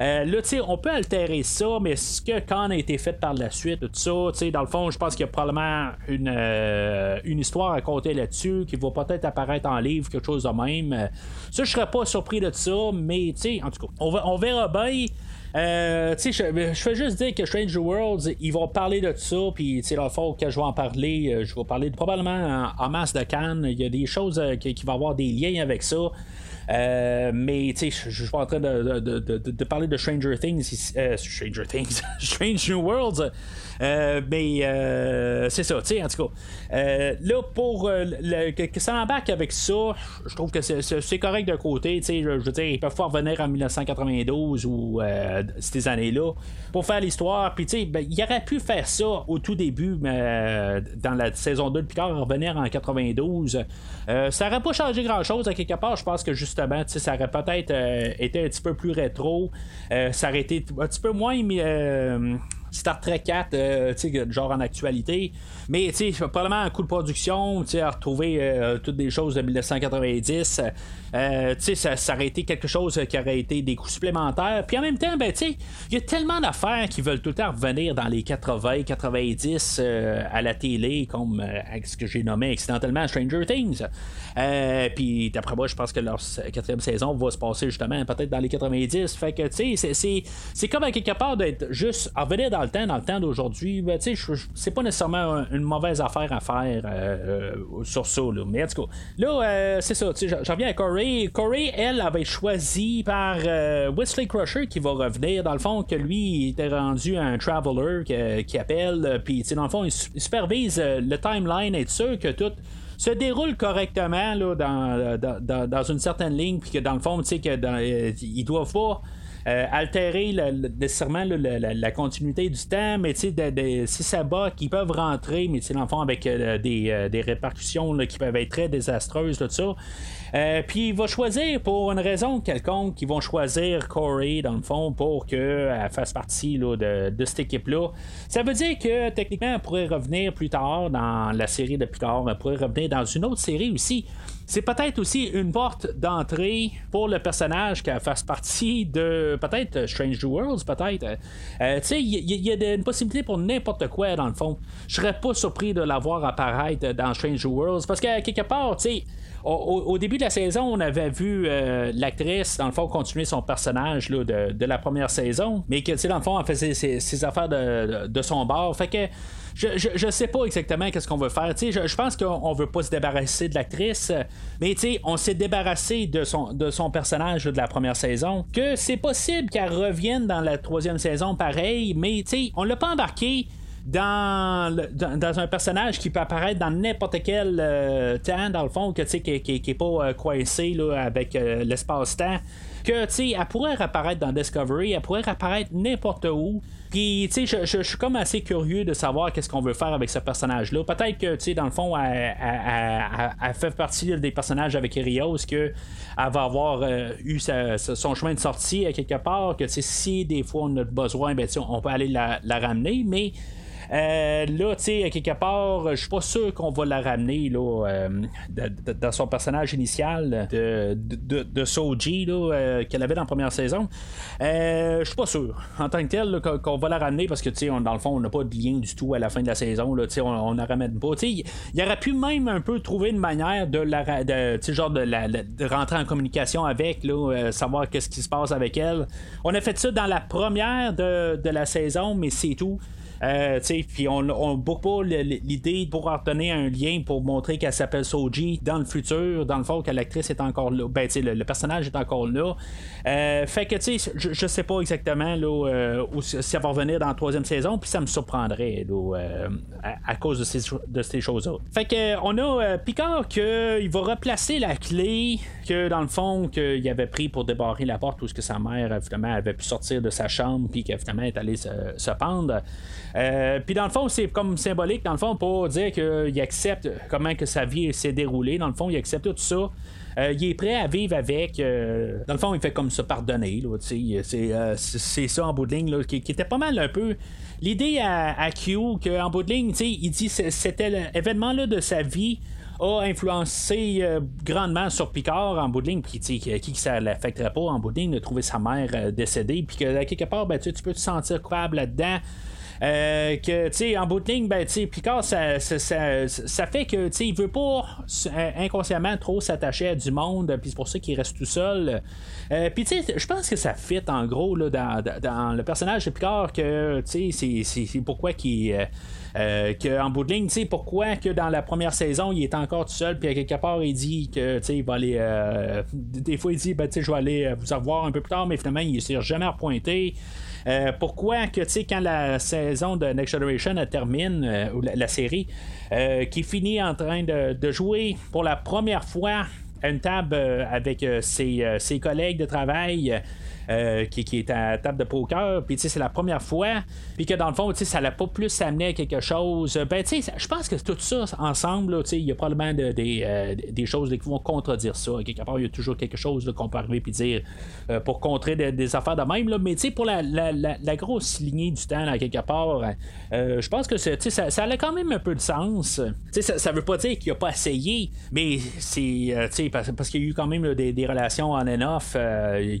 Euh, là, tu sais, on peut altérer ça, mais ce que Cannes a été fait par la suite, tout ça, tu sais, dans le fond, je pense qu'il y a probablement une, une histoire à compter là-dessus qui va peut-être apparaître en livre, quelque chose de même. Ça, je serais pas surpris de ça, mais, tu sais, en tout cas, on, on verra bien. Euh, je, je fais juste dire que Strange Worlds, ils vont parler de ça, puis dans le fond, que je vais en parler, euh, je vais parler probablement en, masse de Cannes. Il y a des choses euh, qui, vont avoir des liens avec ça. Euh, mais tu sais, je suis en train de, de, de, de, parler de Stranger Things, euh, Stranger Things, Strange New Worlds. Euh, mais euh, c'est ça, tu sais, en tout cas. Euh, là, pour le, que, ça embarque avec ça, je trouve que c'est correct d'un côté, tu sais, je, veux dire, ils peuvent pas revenir en 1992 ou ces années-là pour faire l'histoire. Puis, tu sais, ben, il aurait pu faire ça au tout début, mais dans la saison 2 de Picard, revenir en 92. ça aurait pas changé grand-chose à quelque part. Je pense que justement, tu sais, ça aurait peut-être été un petit peu plus rétro. ça aurait été un petit peu moins. Star Trek 4, euh, genre en actualité. Mais probablement un coup de production, à retrouver euh, toutes des choses de 1990. Euh, ça, ça aurait été quelque chose qui aurait été des coûts supplémentaires. Puis en même temps, ben, il y a tellement d'affaires qui veulent tout le temps revenir dans les 80, 90 à la télé, comme ce que j'ai nommé accidentellement Stranger Things. puis d'après moi, je pense que leur quatrième saison va se passer justement peut-être dans les 90. Fait que, tu sais, c'est comme à quelque part d'être juste revenir dans le temps, dans le temps d'aujourd'hui, ben, c'est pas nécessairement une mauvaise affaire à faire euh, euh, sur ça. Là. Mais en tout là, euh, c'est ça. J'en reviens à Corey. Corey, elle, avait choisi par Wesley Crusher qui va revenir. Dans le fond, que lui, il était rendu un traveler qui, appelle. Puis, dans le fond, il, supervise le timeline, être sûr que tout se déroule correctement dans, dans, une certaine ligne, puis que dans le fond, tu sais, qu'ils doivent pas euh, altérer nécessairement la, continuité du temps, mais si ça bat, qu'ils peuvent rentrer, mais dans le fond, avec euh, des, euh, des, répercussions qui peuvent être très désastreuses, tout ça. Puis il va choisir pour une raison quelconque, ils vont choisir Corey dans le fond pour qu'elle fasse partie de, cette équipe-là. Ça veut dire que techniquement, elle pourrait revenir plus tard dans la série de Picard, elle pourrait revenir dans une autre série aussi c'est peut-être aussi une porte d'entrée pour le personnage qui fasse partie de peut-être Strange Worlds, peut-être. Euh, tu sais, il y, a une possibilité pour n'importe quoi dans le fond. Je serais pas surpris de la voir apparaître dans Strange Worlds parce que quelque part, tu sais, au, début de la saison, on avait vu l'actrice, dans le fond, continuer son personnage de, la première saison, mais que, dans le fond, elle faisait ses, affaires de, son bord. Fait que je, je, sais pas exactement qu'est-ce qu'on veut faire. Je, je pense qu'on veut pas se débarrasser de l'actrice, mais on s'est débarrassé de son, de son personnage de la première saison. Que c'est possible qu'elle revienne dans la troisième saison pareil, mais on l'a pas embarqué. Dans, dans, un personnage qui peut apparaître dans n'importe quel euh, temps, dans le fond, que, qui, qui, qui pas euh, coincé là, avec euh, l'espace-temps que, elle pourrait apparaître dans Discovery, elle pourrait apparaître n'importe où. Puis, tu sais, je, suis comme assez curieux de savoir qu'est-ce qu'on veut faire avec ce personnage-là. Peut-être que, tu sais, dans le fond, elle, fait partie des personnages avec Erios, que elle va avoir eu son chemin de sortie quelque part, que, tu sais, si des fois on a besoin, ben, on peut aller la ramener, mais euh, là, tu sais, quelque part, je suis pas sûr qu'on va la ramener là, euh, dans son personnage initial de, de, Soji euh, qu'elle avait dans la première saison. je suis pas sûr, en tant que tel, qu'on va la ramener parce que, tu sais, dans le fond, on n'a pas de lien du tout à la fin de la saison. Là, on, on la ramène pas. Il y aurait pu même un peu trouver une manière de la, de, genre de, de rentrer en communication avec, là, savoir qu'est-ce qui se passe avec elle. On a fait ça dans la première de, de la saison, mais c'est tout. Euh, puis on, on boucle pas l'idée pour en donner un lien pour montrer qu'elle s'appelle Soji dans le futur, dans le fond que l'actrice est encore là, ben le, le, personnage est encore là. Euh, fait que tu sais, je, sais pas exactement là, euh, où, si elle va revenir dans la troisième saison, puis ça me surprendrait là, à, cause de ces, de ces choses-là. Fait que on a Picard qu'il va replacer la clé que dans le fond qu'il avait pris pour débarrer la porte où ce que sa mère finalement avait pu sortir de sa chambre puis qu'elle est allée se pendre. Euh, puis dans le fond, c'est comme symbolique, dans le fond, pour dire qu'il accepte comment que sa vie s'est déroulée. Dans le fond, il accepte tout ça. Euh, il est prêt à vivre avec. Euh, dans le fond, il fait comme se pardonner. c'est, ça en bout de ligne, qui, était pas mal un peu. L'idée à, Q, qu'en bout de ligne, il dit c'était l'événement de sa vie a influencé grandement sur Picard en bout de ligne, puis qui, qui ça l'affecterait pas en bout de ligne de trouver sa mère décédée, puis que quelque part, ben, tu peux te sentir coupable là-dedans. Euh, que, tu sais, en bout de ligne, ben, tu sais, Picard, ça, ça, fait que, tu sais, il veut pas euh, inconsciemment trop s'attacher à du monde, puis c'est pour ça qu'il reste tout seul. Euh, puis, tu sais, je pense que ça fit, en gros, là, dans, le personnage de Picard, que, tu sais, c'est pourquoi qu'il. Euh, que en bout de ligne, tu sais, pourquoi que dans la première saison, il est encore tout seul, puis à quelque part, il dit que, tu sais, il va aller. des fois, il dit, ben, tu sais, je vais aller vous revoir un peu plus tard, mais finalement, il s'est jamais repointé. Euh, pourquoi que, tu sais, quand la saison de Next Generation termine, euh, ou la, série, euh, qui finit en train de, jouer pour la première fois une table avec ses, collègues de travail euh, qui, est à table de poker, puis c'est la première fois, puis que dans le fond, ça l'a pas plus amené à quelque chose. Ben, je pense que tout ça ensemble, il y a probablement de, euh, des choses qui vont contredire ça. Quelque part, il y a toujours quelque chose qu'on peut arriver puis dire euh, pour contrer des, affaires de même. Là. Mais pour la, la, grosse lignée du temps, là, quelque part, je pense que ça, ça a quand même un peu de sens. ça, ça veut pas dire qu'il a pas essayé, mais c'est parce, parce qu'il y a eu quand même des, relations on and off. Il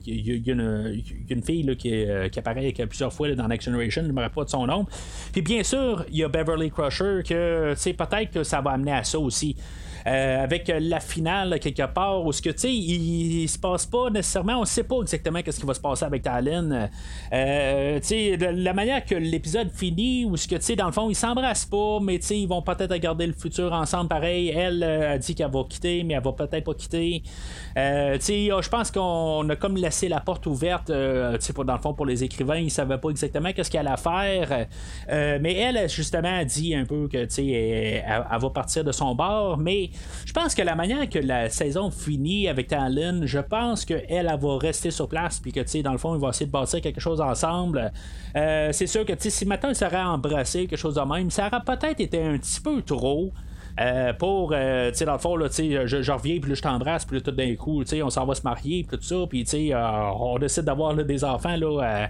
y, a une il y a une fille euh, qui, apparaît plusieurs fois dans Next Generation, je ne me rappelle pas de son nom. Puis bien sûr, il y a Beverly Crusher que peut-être que ça va amener à ça aussi. Euh, avec la finale quelque part où ce que tu sais il, se passe pas nécessairement on sait pas exactement qu'est-ce qui va se passer avec Talon euh, tu sais la manière que l'épisode finit où ce que tu sais dans le fond ils s'embrassent pas mais tu sais ils vont peut-être regarder le futur ensemble pareil elle a dit qu'elle va quitter mais elle va peut-être pas quitter euh, je pense qu'on a comme laissé la porte ouverte, euh, dans le fond, pour les écrivains, ils savaient pas exactement qu'est-ce qu'elle allait faire. Euh, mais elle, justement, a dit un peu que, elle, elle, va partir de son bord. Mais je pense que la manière que la saison finit avec Talon, je pense qu'elle, elle va rester sur place, puis que, dans le fond, ils vont essayer de bâtir quelque chose ensemble. c'est sûr que, si maintenant ils embrassé, quelque chose de même, ça aurait peut-être été un petit peu trop. Euh, pour, euh, tu sais, dans le fond, là, je, je reviens, puis je t'embrasse, puis tout d'un coup, tu sais, on s'en va se marier, puis tout ça, puis, tu sais, euh, on décide d'avoir des enfants, là,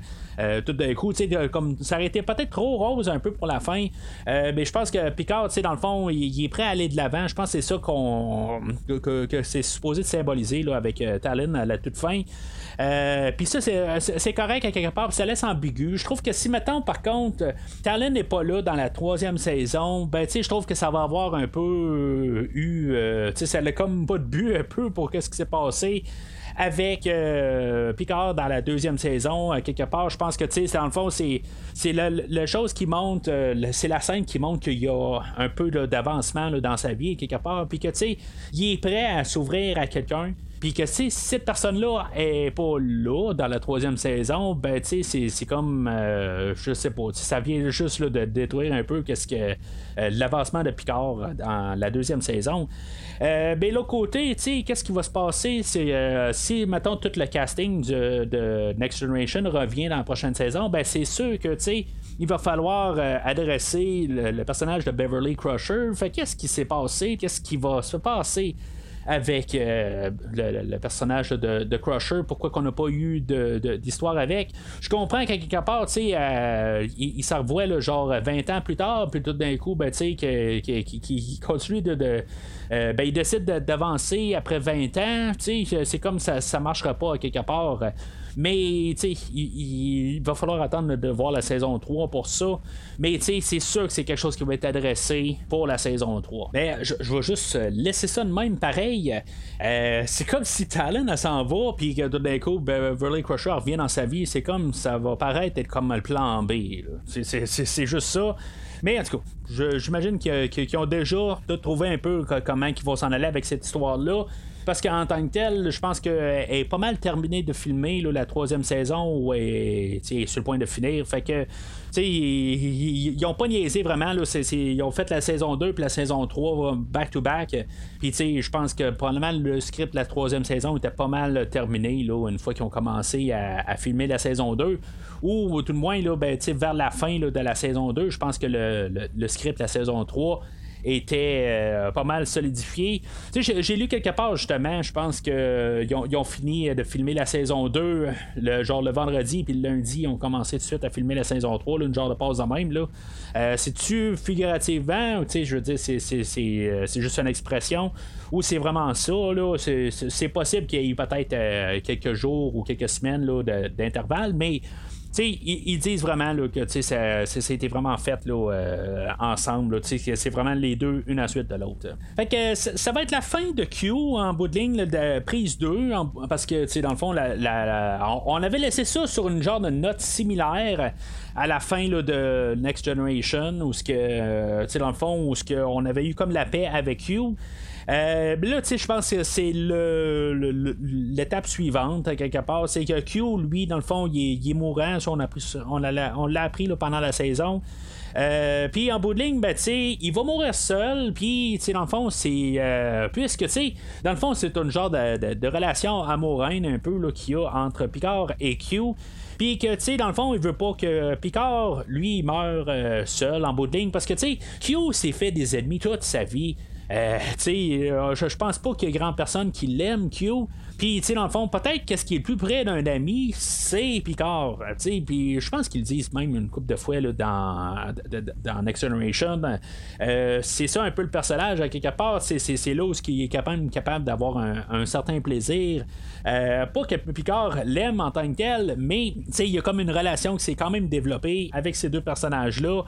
tout d'un coup, tu sais, comme ça aurait été peut-être trop rose un peu pour la fin, mais je pense que Picard, tu sais, dans le fond, il, est prêt à aller de l'avant. Je pense que c'est ça qu'on que, que, c'est supposé de symboliser là, avec Talon à la toute fin. Puis ça, c'est correct à quelque part, ça laisse ambigu. Je trouve que si maintenant, par contre, Talon n'est pas là dans la troisième saison, ben, tu sais, je trouve que ça va avoir un peu eu. tu sais, ça n'a comme pas de but un peu pour qu'est-ce qui s'est passé avec euh, Picard dans la deuxième saison, euh, quelque part. Je pense que, tu sais, dans le fond, c'est, la, chose qui montre, euh, c'est la scène qui montre qu'il y a un peu d'avancement dans sa vie, quelque part, puis que, tu sais, il est prêt à s'ouvrir à quelqu'un. Puis que si cette personne-là est pas là dans la troisième saison, ben tu sais, c'est comme je sais pas, ça vient juste là, de détruire un peu qu'est-ce que l'avancement de Picard dans la deuxième saison. Euh, ben, l'autre côté, qu'est-ce qui va se passer? C'est, euh, si, mettons, tout le casting de, Next Generation revient dans la prochaine saison, ben, c'est sûr que, tu il va falloir euh, adresser le, personnage de Beverly Crusher. Fait qu'est-ce qui s'est passé? Qu'est-ce qui va se passer? Avec euh, le, personnage de, Crusher, pourquoi qu'on n'a pas eu d'histoire avec. Je comprends qu'à quelque part, tu sais, euh, il, s'en revoit genre 20 ans plus tard, puis tout d'un coup, ben, tu sais, qu'il continue de. Euh, ben, il décide d'avancer après 20 ans, tu sais, c'est comme ça, ça marchera pas à quelque part. Mais il, il, va falloir attendre de voir la saison 3 pour ça. Mais c'est sûr que c'est quelque chose qui va être adressé pour la saison 3. Mais je, vais juste laisser ça de même pareil. Euh, c'est comme si Talon s'en va, puis que tout d'un coup, Beverly Crusher revient dans sa vie. C'est comme ça va paraître être comme le plan B. C'est juste ça. Mais en tout cas, j'imagine qu'ils ont déjà trouvé un peu comment ils vont s'en aller avec cette histoire-là. Parce qu'en tant que tel, je pense qu'elle est pas mal terminée de filmer la troisième saison où elle est sur le point de finir. Fait que ils, ils, ont pas niaisé vraiment. Là, ils ont fait la saison 2 puis la saison 3 back-to-back. Puis je pense que probablement le script de la troisième saison était pas mal terminé là, une fois qu'ils ont commencé à, filmer la saison 2. Ou tout le moins là, ben, vers la fin de la saison 2, je pense que le, le script de la saison 3 était euh, pas mal solidifié. J'ai lu quelque part justement, je pense qu'ils euh, ont, fini de filmer la saison 2, le, genre le vendredi, puis le lundi, ils ont commencé tout de suite à filmer la saison 3, là, une genre de pause de même. Euh, C'est-tu figurativement, je veux dire, c'est juste une expression, ou c'est vraiment ça, là, c'est possible qu'il y ait peut-être quelques jours ou quelques semaines d'intervalle, mais ils, ils, disent vraiment que ça, c'était vraiment fait euh, ensemble. c'est vraiment les deux, une à suite de l'autre. Fait que ça, va être la fin de Q en bout de ligne de prise 2, parce que dans le fond, on, avait laissé ça sur une genre de note similaire à la fin de Next Generation, où ce que, euh, dans le fond, où ce on avait eu comme la paix avec Q. Euh, là, tu sais, je pense que c'est l'étape suivante, quelque part. C'est que Q, lui, dans le fond, il est, mourant. on, a on, l'a appris pendant la saison. Euh, puis en bout de ligne, ben, il va mourir seul. Puis, dans le fond, c'est. Euh, puisque, tu dans le fond, c'est un genre de, relation amoureuse un peu qu'il y a entre Picard et Q. Puis que, tu sais, dans le fond, il veut pas que Picard, lui, meure seul en bout de ligne. Parce que, tu sais, Q s'est fait des ennemis toute sa vie. Euh, euh, je, pense pas qu'il y ait grand personne qui l'aime, Q. Puis, dans le fond, peut-être qu'est-ce qui est le plus près d'un ami, c'est Picard. Euh, puis je pense qu'ils le disent même une couple de fois là, dans, dans Next Generation. c'est ça un peu le personnage, à quelque part. C'est là où il est capable, capable d'avoir un, certain plaisir. pas que Picard l'aime en tant que tel, mais il y a comme une relation qui s'est quand même développée avec ces deux personnages-là.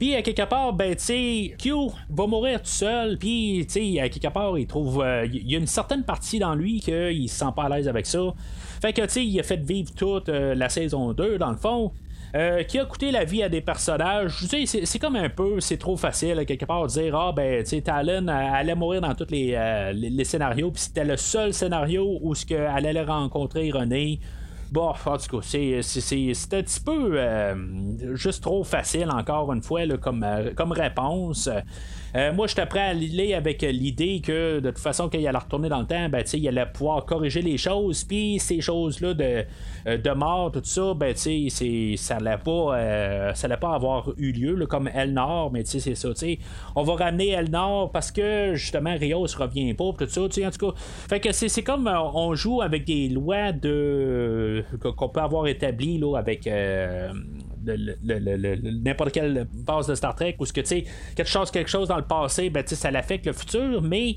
Puis, à quelque part, ben, tu Q va mourir tout seul. Puis, tu sais, à quelque part, il trouve. Euh, il y a une certaine partie dans lui qu'il se sent pas à l'aise avec ça. Fait que, tu sais, il a fait vivre toute euh, la saison 2, dans le fond. Euh, qui a coûté la vie à des personnages. Je sais, c'est comme un peu, c'est trop facile, à quelque part, de dire Ah, ben, tu sais, Talon allait mourir dans tous les, les, scénarios, puis c'était le seul scénario où ce qu'elle allait rencontrer René. Bon, en tout cas, c'est, un petit peu euh, juste trop facile, encore une fois, comme, euh, comme réponse. Euh, moi, j'étais prêt à l'îler avec l'idée que de toute façon, qu'il allait retourner dans le temps, ben, il allait pouvoir corriger les choses. Puis ces choses-là de, euh, de mort, tout ça, ben, ça n'allait pas, ça pas avoir eu lieu, comme Elnor, mais c'est ça. On va ramener Elnor parce que justement, Rios revient pas, tout ça. En tout cas, fait que c'est comme on joue avec des lois de qu'on peut avoir établies là, avec n'importe quelle base de Star Trek où ce que tu sais quelque chose quelque chose dans le passé ben ça l'affecte le futur mais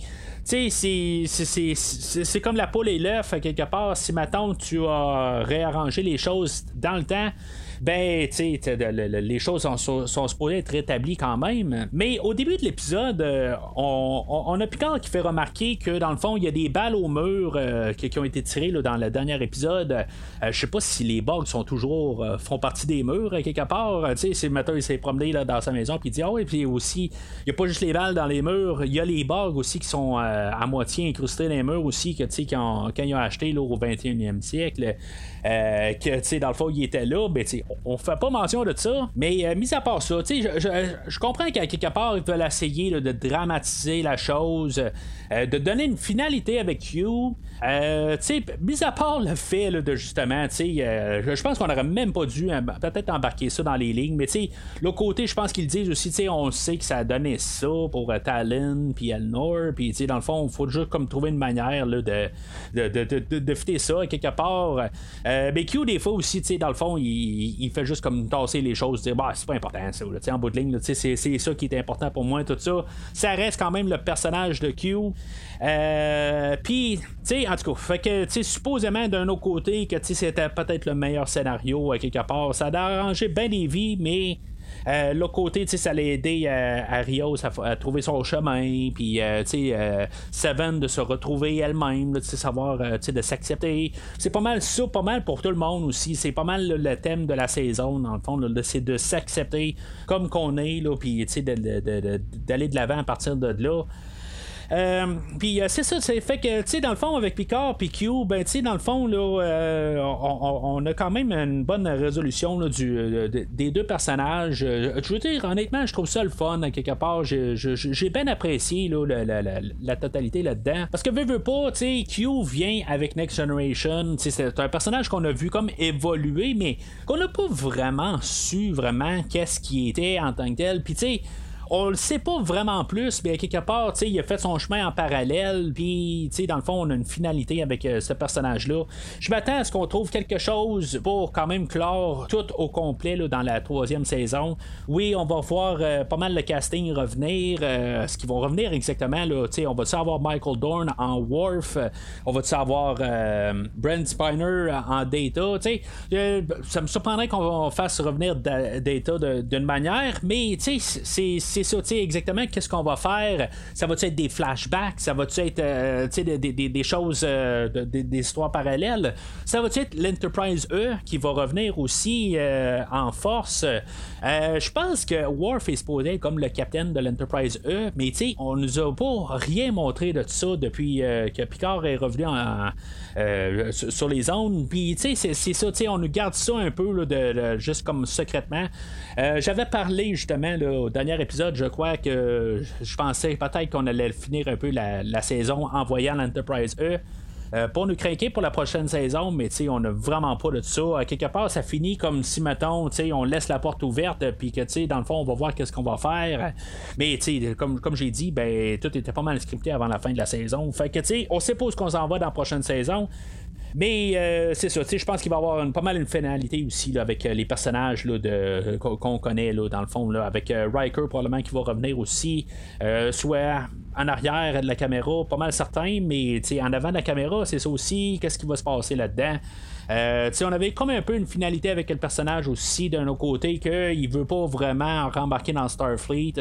tu sais c'est comme la poule et l'œuf quelque part. Si maintenant tu as réarrangé les choses dans le temps ben, tu sais, les choses sont, sont, supposées être rétablies quand même. Mais au début de l'épisode, euh, on, a Picard qui fait remarquer que dans le fond, il y a des balles au mur euh, qui, ont été tirées dans le dernier épisode. Euh, je sais pas si les bugs sont toujours font partie des murs quelque part. Tu sais, il s'est promené là, dans sa maison puis il dit ah oui, puis aussi, il n'y a pas juste les balles dans les murs, il y a les bugs aussi qui sont à moitié incrustés dans les murs aussi que tu sais quand, quand ont acheté là, au 21e siècle. Euh, que, tu sais, dans le fond, il était là, ben, tu on fait pas mention de ça, mais euh, mis à part ça, tu sais, je, comprends qu'à quelque part, ils veulent essayer de dramatiser la chose, euh, de donner une finalité avec. Euh, tu mis à part le fait de justement, tu je pense qu'on aurait même pas dû peut-être embarquer ça dans les lignes, mais tu sais, l'autre côté, je pense qu'ils disent aussi, tu on sait que ça a donné ça pour Talon puis Elnor, puis tu dans le fond, il faut juste comme trouver une manière là, de, de, de, de, ça quelque part. Euh, mais Q, des fois aussi, dans le fond, il, fait juste comme tasser les choses, dire, bah, c'est pas important ça, en bout de ligne, c'est, ça qui est important pour moi, tout ça. Ça reste quand même le personnage de Q. Euh, Puis, tu sais, en tout cas, fait que, tu sais, supposément d'un autre côté, que c'était peut-être le meilleur scénario quelque part. Ça a arrangé bien des vies, mais euh, l'autre côté, ça l'a aidé euh, à, Rios à, trouver son chemin, puis euh, Seven de se retrouver elle-même, savoir de s'accepter. C'est pas mal ça, pas mal pour tout le monde aussi. C'est pas mal le thème de la saison, dans le fond, c'est de s'accepter comme qu'on est, puis d'aller de l'avant à partir de là. Euh, puis euh, c'est ça, c'est fait que, tu sais, dans le fond, avec Picard et Q, ben, tu sais, dans le fond, là, euh, on, a quand même une bonne résolution du, des deux personnages. je veux dire, honnêtement, je trouve ça le fun, à quelque part. J'ai bien apprécié là, la, totalité là-dedans. Parce que, veux, veux pas, tu sais, Q vient avec Next Generation. C'est un personnage qu'on a vu comme évoluer, mais qu'on n'a pas vraiment su vraiment qu'est-ce qui était en tant que tel. Puis, tu sais, on le sait pas vraiment plus, mais quelque part, il a fait son chemin en parallèle, puis dans le fond, on a une finalité avec euh, ce personnage-là. Je m'attends à ce qu'on trouve quelque chose pour quand même clore tout au complet là, dans la troisième saison. Oui, on va voir euh, pas mal le casting revenir. Euh, ce qui vont revenir exactement, là, on va savoir Michael Dorn en Worf, on va savoir Brent Spiner en Data. ça me surprendrait qu'on fasse revenir Data d'une manière, mais c'est c'est ça, tu sais, exactement qu'est-ce qu'on va faire? Ça va-tu être des flashbacks? Ça va-tu être euh, des, choses, euh, des, histoires parallèles? Ça va-tu être l'Enterprise E qui va revenir aussi euh, en force? je pense que Worf est supposé être comme le capitaine de l'Enterprise E, mais tu sais, on nous a pas rien montré de ça depuis que Picard est revenu sur les zones. Puis tu sais, c'est ça, tu sais, on nous garde ça un peu juste comme secrètement. J'avais parlé justement au dernier épisode je crois que je pensais peut-être qu'on allait finir un peu la, saison en voyant l'Enterprise E. Euh, pour nous craquer pour la prochaine saison, mais on n'a vraiment pas de ça. Quelque part, ça finit comme si, mettons, on laisse la porte ouverte, puis que, dans le fond, on va voir qu'est-ce qu'on va faire. Mais, comme, comme j'ai dit, ben, tout était pas mal scripté avant la fin de la saison. Fait que, on sait pas où qu'on s'en va dans la prochaine saison. Mais euh, c'est ça, je pense qu'il va y avoir pas mal une finalité aussi là, avec euh, les personnages là, de, qu'on connaît là, dans le fond, là, avec euh, Riker probablement qui va revenir aussi, soit en arrière de la caméra, pas mal certain, mais en avant de la caméra, c'est ça aussi, qu'est-ce qui va se passer là-dedans? Euh, on avait comme un peu une finalité avec le personnage aussi d'un autre côté qu'il veut pas vraiment rembarquer dans Starfleet.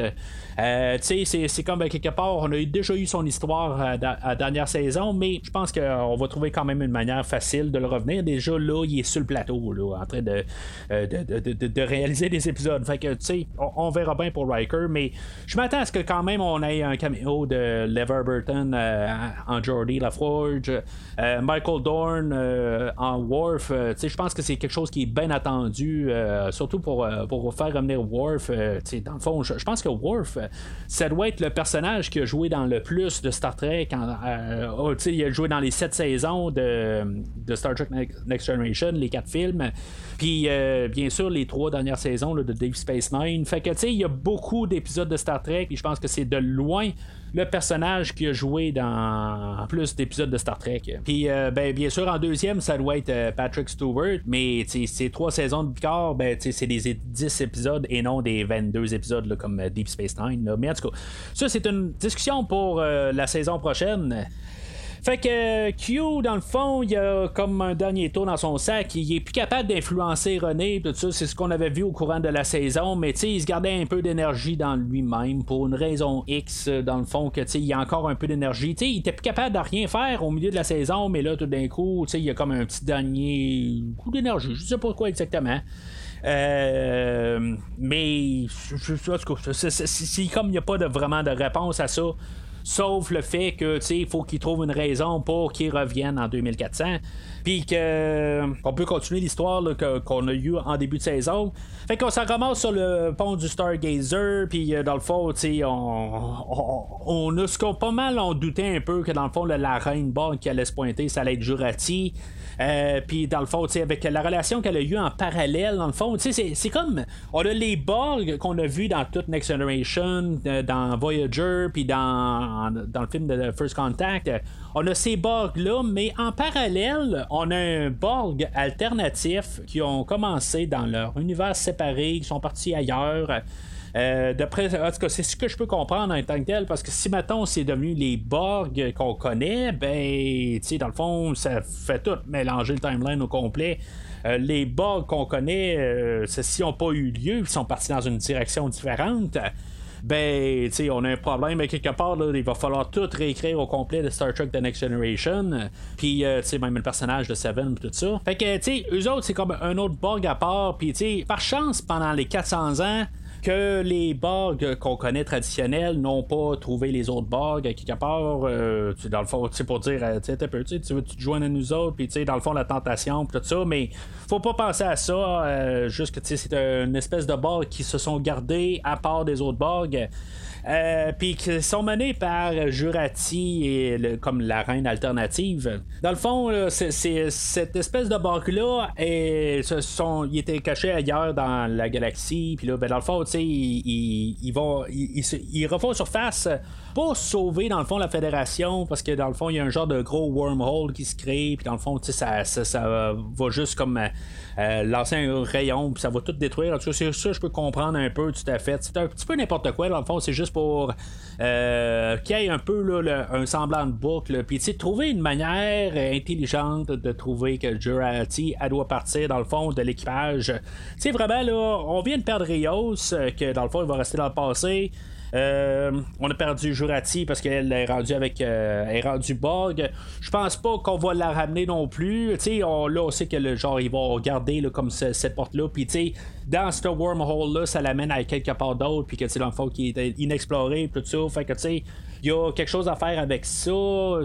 Euh, c'est comme quelque part, on a déjà eu son histoire à, la dernière saison, mais je pense qu'on va trouver quand même une manière facile de le revenir. Déjà là, il est sur le plateau là, en train de, euh, de, réaliser des épisodes. Fait que on, on, verra bien pour Riker, mais je m'attends à ce que quand même on ait un caméo de Lever Burton euh, en Jordy LaForge, Michael Dorn en Worf, euh, je pense que c'est quelque chose qui est bien attendu, euh, surtout pour, euh, pour faire revenir Worf. dans le fond, je, pense que Worf, ça doit être le personnage qui a joué dans le plus de Star Trek. Oh, il a joué dans les sept saisons de, de Star Trek Next Generation, les quatre films. Puis, bien sûr, les trois dernières saisons de Deep Space Nine. Fait que, tu sais, il y a beaucoup d'épisodes de Star Trek, et je pense que c'est de loin le personnage qui a joué dans plus d'épisodes de Star Trek. Puis, euh, ben, bien sûr, en deuxième, ça doit être euh, Patrick Stewart, mais ces trois saisons de Picard, ben, c'est des 10 épisodes et non des 22 épisodes comme euh, Deep Space Nine. Mais en tout cas, ça, c'est une discussion pour la saison prochaine. Fait que Q, dans le fond, il a comme un dernier tour dans son sac. Il est plus capable d'influencer René. Tout ça, c'est ce qu'on avait vu au courant de la saison. Mais il se gardait un peu d'énergie dans lui-même pour une raison X, dans le fond, que il y a encore un peu d'énergie. il était plus capable de rien faire au milieu de la saison, mais là, tout d'un coup, il y a comme un petit dernier coup d'énergie. Je sais pas quoi exactement. Euh, mais c'est comme il n'y a pas vraiment de réponse à ça. Sauf le fait que il faut qu'il trouve une raison pour qu'il revienne en 2400. Puis qu'on peut continuer l'histoire qu'on a eu en début de saison. Fait qu'on s'en ramasse sur le pont du Stargazer. Puis euh, dans le fond, on, on, on, a ce qu'on pas mal on doutait un peu que dans le fond, la reine Borg qui allait se pointer, ça allait être Jurati. Euh, puis dans le fond, avec la relation qu'elle a eue en parallèle, dans le fond, c'est comme. On a les Borg qu'on a vus dans toute Next Generation, euh, dans Voyager, puis dans, dans le film de First Contact. On a ces Borg-là, mais en parallèle, on a un Borg alternatif qui ont commencé dans leur univers séparé, qui sont partis ailleurs. Euh, en tout cas, c'est ce que je peux comprendre en tant que tel, parce que si maintenant c'est devenu les Borg qu'on connaît, ben, tu sais, dans le fond, ça fait tout mélanger le timeline au complet. Euh, les Borg qu'on connaît, euh, ceux-ci n'ont pas eu lieu, ils sont partis dans une direction différente ben, tu sais, on a un problème, mais quelque part, là, il va falloir tout réécrire au complet de Star Trek The Next Generation. Puis, tu sais, même le personnage de Seven, tout ça. Fait que, tu sais, eux autres, c'est comme un autre Borg à part. Puis, tu sais, par chance, pendant les 400 ans, que les Borg qu'on connaît traditionnels n'ont pas trouvé les autres Borg à quelque part. Euh, dans le fond, pour dire, euh, tu sais, tu veux te joindre à nous autres, puis dans le fond, la tentation, tout ça, mais faut pas penser à ça. Euh, juste que c'est une espèce de Borg qui se sont gardés à part des autres Borg. Euh, puis qui sont menés par Jurati et comme la reine alternative. Dans le fond, c'est, cette espèce de barque-là, sont, ils étaient cachés ailleurs dans la galaxie. Puis là, ben, dans le fond, ils, ils, vont, ils, ils refont surface pour sauver dans le fond la fédération parce que dans le fond il y a un genre de gros wormhole qui se crée puis dans le fond ça, ça, ça, va juste comme euh, euh, lancer un rayon puis ça va tout détruire. C'est ça je peux comprendre un peu tout à fait. C'est un petit peu n'importe quoi dans le fond c'est juste pour euh, qu'il y ait un peu là, un semblant de boucle. Puis trouver une manière intelligente de trouver que Jurati elle doit partir dans le fond de l'équipage. Tu sais vraiment là on vient de perdre Rios que dans le fond il va rester dans le passé on a perdu Jurati parce qu'elle est rendue avec euh, est rendue Borg. Je pense pas qu'on va la ramener non plus. on, là, on sait que le genre, ils vont garder là, comme cette porte-là. Puis, dans ce wormhole-là, ça l'amène à quelque part d'autre. Puis, que, dans le fond, qui est inexploré. Tout ça. Fait que, tu sais, il y a quelque chose à faire avec ça.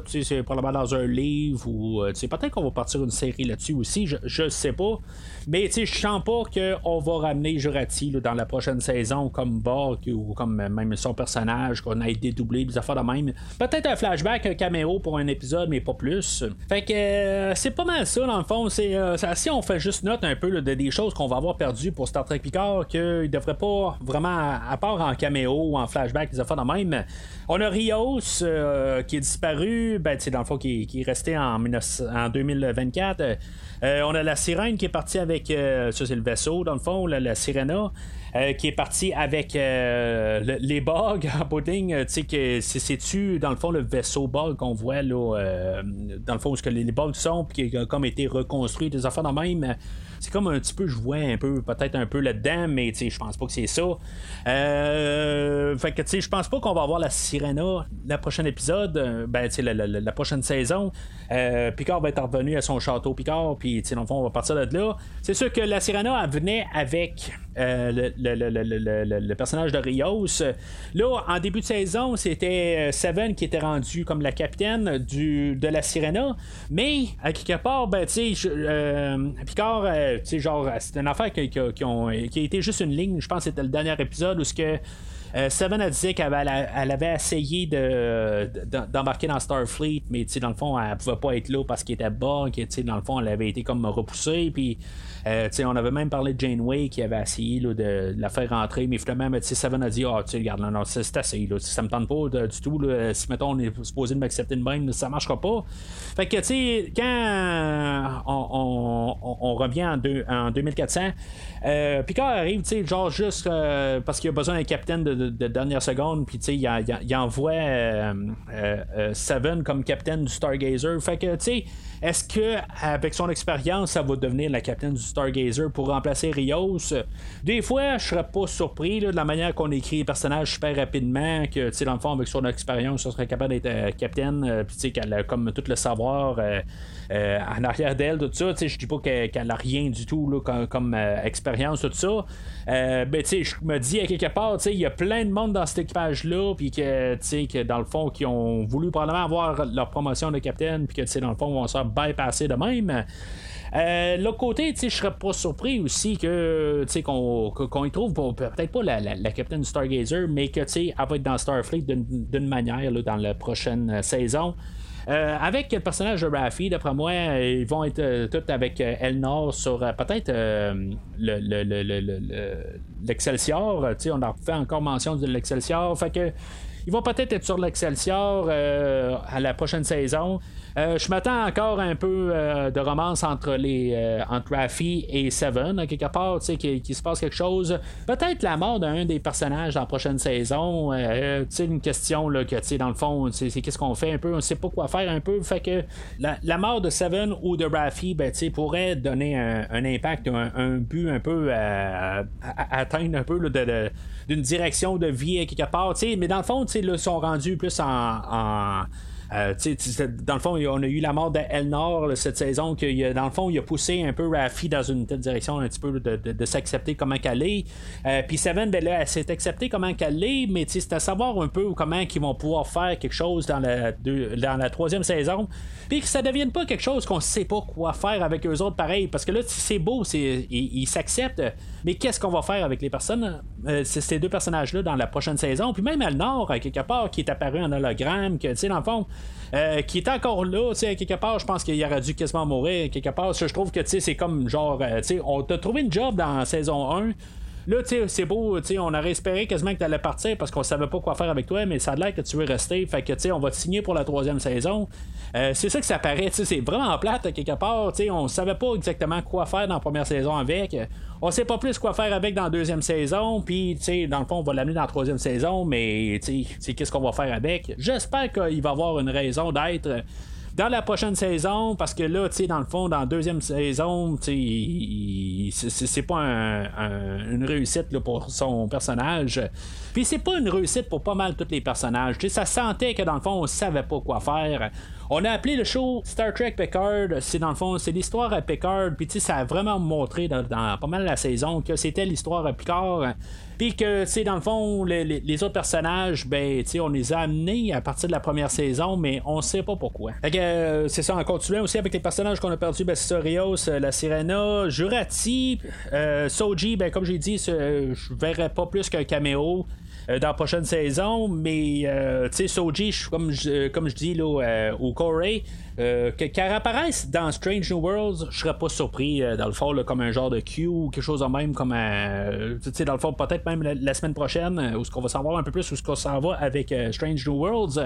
C'est probablement dans un livre ou euh, peut-être qu'on va partir une série là-dessus aussi. Je, je sais pas. Mais je sens pas qu'on va ramener Jurati dans la prochaine saison comme Borg ou comme même son personnage, qu'on a été dédoublé, des affaires de même. Peut-être un flashback, un caméo pour un épisode, mais pas plus. Fait que euh, c'est pas mal ça dans le fond. C'est euh, si on fait juste note un peu de, des choses qu'on va avoir perdues pour Star Trek Picard, qu'il devrait pas vraiment, à part en caméo ou en flashback, des affaires de même. On a Rios euh, qui est disparu, ben, dans le fond, qui, est resté en, en 2024. Euh, on a la sirène qui est partie avec. Euh, ça, c'est le vaisseau, dans le fond, la, Sirena. qui est partie avec les bugs en tu sais c'est-tu dans le fond le vaisseau bug qu'on voit là, dans le fond où que les, bugs sont, puis qui a comme été reconstruit, des affaires dans même? C'est comme un petit peu, je vois un peu, peut-être un peu là-dedans, mais je pense pas que c'est ça. Euh, fait que je pense pas qu'on va avoir la Sirena le prochain épisode, euh, ben tu sais, la, prochaine saison. Euh, Picard va être revenu à son château Picard, puis dans le on va partir de là. C'est sûr que la Sirena, venait avec le, le, personnage de Rios. Là, en début de saison, c'était Seven qui était rendu comme la capitaine du, de la Sirena, mais à quelque part, ben sais, Picard euh, genre, c'est une affaire qui, ont, qui, a été juste une ligne. Je pense que c'était le dernier épisode où ce que. Euh, Seven a dit qu'elle avait, essayé d'embarquer dans Starfleet, mais dans le fond, elle pouvait pas être là parce qu'elle était bas, que dans le fond, elle avait été comme repoussée. Puis euh, on avait même parlé de Janeway qui avait essayé de, la faire rentrer, mais finalement, ben, Seven a dit Ah, tu regarde, non, c'est assez, là, ça me tente pas du tout. si mettons, on est supposé m'accepter de même, ça marchera pas. Fait que, tu sais, quand on, revient en, en 2400, euh, Picard arrive, tu sais, genre juste euh, parce qu'il a besoin d'un capitaine de, de, dernière seconde, puis il, il, envoie Seven comme capitaine du Stargazer. Fait que, tu sais, est-ce que avec son expérience, ça va devenir la capitaine du Stargazer pour remplacer Rios? Des fois, je serais pas surpris de la manière qu'on écrit les personnages super rapidement, que, tu sais, dans le fond, avec son expérience, ça serait capable d'être capitaine, puis tu sais, qu'elle a comme tout le savoir. Euh, en arrière d'elle, tout ça. Je dis pas qu'elle n'a rien du tout comme, euh, expérience, tout ça. Euh, ben, je me dis à quelque part, il y a plein de monde dans cet équipage-là, puis que, que dans le fond, qui ont voulu probablement avoir leur promotion de capitaine, puis que, dans le fond, vont se bypasser de même. l'autre côté, je serais pas surpris aussi que qu'on y trouve peut-être pas la, la, capitaine du Stargazer, mais que elle va être dans Starfleet d'une manière dans la prochaine saison. Euh, avec le personnage de Raffi, d'après moi, ils vont être euh, tous avec euh, Elnor sur peut-être l'Excelsior. Le, on a fait encore mention de l'Excelsior. Fait que ils vont peut-être être sur l'Excelsior à la prochaine saison. Euh, je m'attends encore un peu euh, de romance entre les euh, entre Raffi et Seven, quelque part, tu sais, qu'il se passe quelque chose. Peut-être la mort d'un des personnages dans la prochaine saison. tu sais, une question là, que, tu sais, dans le fond, c'est qu'est-ce qu'on fait un peu, on sait pas quoi faire un peu. Fait que la, mort de Seven ou de Raffi, ben, tu sais, pourrait donner un, impact, un, but un peu à, atteindre un peu d'une direction de vie quelque part. Mais dans le fond, sais, ils sont rendus plus en euh, dans le fond, on a eu la mort d'Elnor cette saison, que dans le fond, il a poussé un peu Raffi dans une telle direction, un petit peu de, s'accepter comment qu'elle est. Euh, puis Seven, ben là, elle s'est acceptée comment qu'elle est, mais c'est à savoir un peu comment ils vont pouvoir faire quelque chose dans la, dans la troisième saison. Puis que ça ne devienne pas quelque chose qu'on sait pas quoi faire avec eux autres pareil. Parce que là, c'est beau, ils s'acceptent. Mais qu'est-ce qu'on va faire avec les personnes, euh, ces deux personnages-là dans la prochaine saison? Puis même Elnor, quelque part, qui est apparu en hologramme, que, tu sais, dans le fond, euh, qui est encore là, tu sais, quelque part, je pense qu'il aurait dû quasiment mourir, quelque part. Je trouve que, tu sais, c'est comme genre, euh, tu sais, on t'a trouvé une job dans saison 1. Là, tu sais, c'est beau, tu sais, on aurait espéré quasiment que tu allais partir parce qu'on savait pas quoi faire avec toi, mais ça a l'air que tu veux rester. Fait que, tu sais, on va te signer pour la troisième saison. Euh, c'est ça que ça paraît, tu sais, c'est vraiment plate quelque part. Tu sais, on savait pas exactement quoi faire dans la première saison avec. On sait pas plus quoi faire avec dans la deuxième saison. Puis, tu sais, dans le fond, on va l'amener dans la troisième saison, mais, tu sais, qu'est-ce qu'on va faire avec. J'espère qu'il va avoir une raison d'être dans la prochaine saison, parce que là, tu sais, dans le fond, dans la deuxième saison, tu c'est pas une réussite pour son personnage. Puis c'est pas une réussite pour pas mal tous les personnages. Tu sais, ça sentait que dans le fond, on savait pas quoi faire. On a appelé le show Star Trek Picard. C'est dans le fond, c'est l'histoire à Picard. Puis tu sais, ça a vraiment montré dans, pas mal la saison que c'était l'histoire à Picard. Puis que, tu sais, dans le fond, les, autres personnages, ben, tu sais, on les a amenés à partir de la première saison, mais on sait pas pourquoi. Fait que, euh, c'est ça, en continuant aussi avec les personnages qu'on a perdus, ben, c'est euh, la Sirena, Jurati, euh, Soji, ben, comme j'ai dit, je verrais pas plus qu'un caméo. Euh, dans la prochaine saison. Mais, euh, tu sais, Soji, comme je, comme je dis là, au Corey, qu'elle apparaisse dans Strange New Worlds, je serais pas surpris, dans le fond, comme un genre de Q ou quelque chose de même, comme, tu sais, dans le fond, peut-être même la, semaine prochaine, où ce qu'on va savoir un peu plus, où ce s'en va avec Strange New Worlds.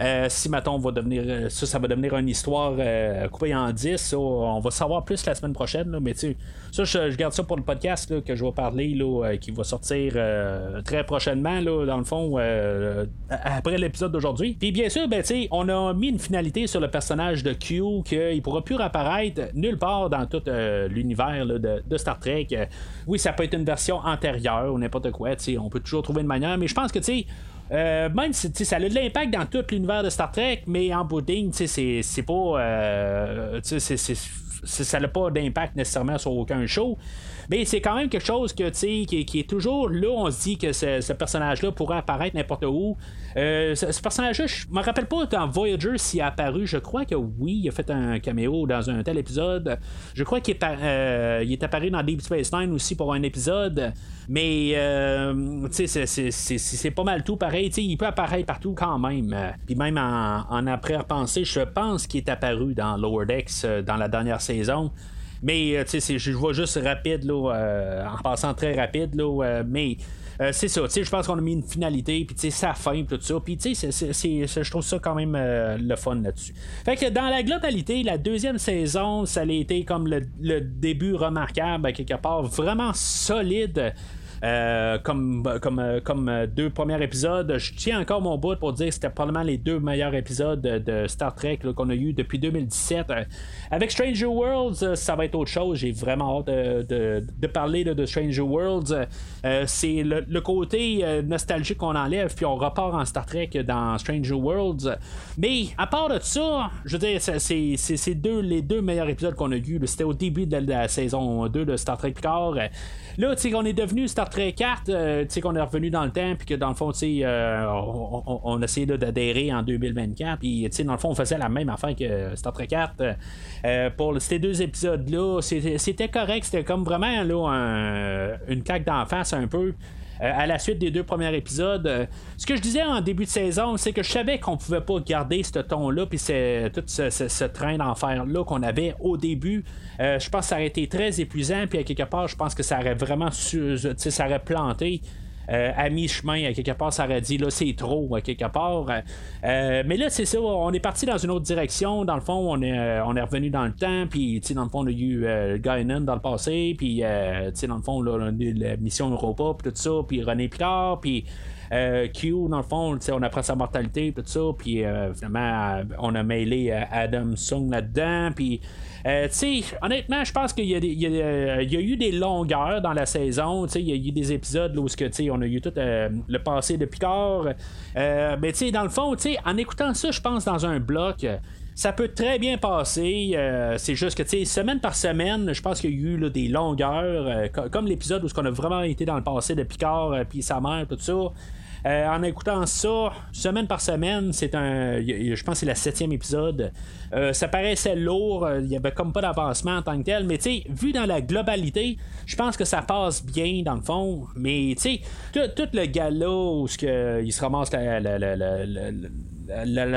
Euh, si Maton va devenir euh, ça, ça va devenir une histoire euh, coupée en 10, on va savoir plus la semaine prochaine. mais tu ça, je, garde ça pour le podcast que je vais parler, qui va sortir très prochainement, dans le fond, après l'épisode d'aujourd'hui. Puis bien sûr, ben, on a mis une finalité sur le personnage de Q qu'il pourra plus réapparaître nulle part dans tout l'univers de, Star Trek. oui, ça peut être une version antérieure ou n'importe quoi, on peut toujours trouver une manière, mais je pense que tu sais euh, même si ça a de l'impact dans tout l'univers de Star Trek, mais en boudin, c'est pas. Euh, ça n'a pas d'impact nécessairement sur aucun show. Mais c'est quand même quelque chose que, qui, qui est toujours là, on se dit que ce, personnage-là pourrait apparaître n'importe où. Euh, ce, personnage-là, je me rappelle pas dans Voyager s'il a apparu. Je crois que oui, il a fait un caméo dans un tel épisode. Je crois qu'il est, euh, est apparu dans Deep Space Nine aussi pour un épisode. Mais euh, c'est pas mal tout pareil. il peut apparaître partout quand même. Puis même en, en après-repensée, je pense qu'il est apparu dans Lower Decks dans la dernière saison. Mais, euh, tu sais, je vois juste rapide, là, euh, en passant très rapide, là, euh, mais. c'est ça, tu sais, je pense qu'on a mis une finalité, puis tu sais, sa fin, tout ça, puis tu sais, je trouve ça quand même le fun là-dessus. Fait que dans la globalité, la deuxième saison, ça a été comme le, début remarquable, quelque part, vraiment solide. Euh, comme, comme, euh, comme euh, deux premiers épisodes. Je tiens encore mon bout pour dire que c'était probablement les deux meilleurs épisodes de, Star Trek qu'on a eu depuis 2017. avec Stranger Worlds, ça va être autre chose. J'ai vraiment hâte de, parler de Stranger Worlds. c'est le, côté nostalgique qu'on enlève, puis on repart en Star Trek dans Stranger Worlds. Mais à part de ça, je veux dire, c'est deux, les deux meilleurs épisodes qu'on a eu. C'était au début de la, saison 2 de Star Trek Picard. Là, tu sais, qu'on est devenu Star Trek 4, euh, tu sais, qu'on est revenu dans le temps, puis que dans le fond, tu sais, euh, on, essayait d'adhérer en 2024, puis tu sais, dans le fond, on faisait la même affaire que Star Trek 4. Euh, pour ces deux épisodes-là, c'était correct, c'était comme vraiment là, une claque d'en face un peu. Euh, à la suite des deux premiers épisodes. Euh, ce que je disais en début de saison, c'est que je savais qu'on pouvait pas garder ce ton-là, puis tout ce, train d'enfer-là qu'on avait au début. Euh, je pense que ça aurait été très épuisant, puis à quelque part, je pense que ça aurait vraiment ça aurait planté. Euh, à mi-chemin, quelque part, ça aurait dit là, c'est trop, quelque part. Euh, mais là, c'est ça, on est parti dans une autre direction. Dans le fond, on est, euh, on est revenu dans le temps, puis dans le fond, on a eu Guinan dans le passé, puis dans le fond, là, on a eu la mission Europa, puis tout ça, puis René Picard, puis. Q, dans le fond, on apprend sa mortalité, tout ça, puis finalement, on a mêlé Adam Sung là-dedans, puis euh, honnêtement, je pense qu'il y, a eu des longueurs dans la saison. Il y a eu des épisodes où on a eu tout euh, le passé de Picard. Euh, mais dans le fond, en écoutant ça, je pense dans un bloc ça peut très bien passer. c'est juste que, tu sais, semaine par semaine, je pense qu'il y a eu des longueurs, comme l'épisode où on a vraiment été dans le passé de Picard, puis sa mère, tout ça. Euh, en écoutant ça, semaine par semaine, c'est un. Je pense que c'est le septième épisode. Euh, ça paraissait lourd, il y avait comme pas d'avancement en tant que tel, mais tu sais, vu dans la globalité, je pense que ça passe bien dans le fond. Mais tu sais, tout, le gala où il se ramasse la, la,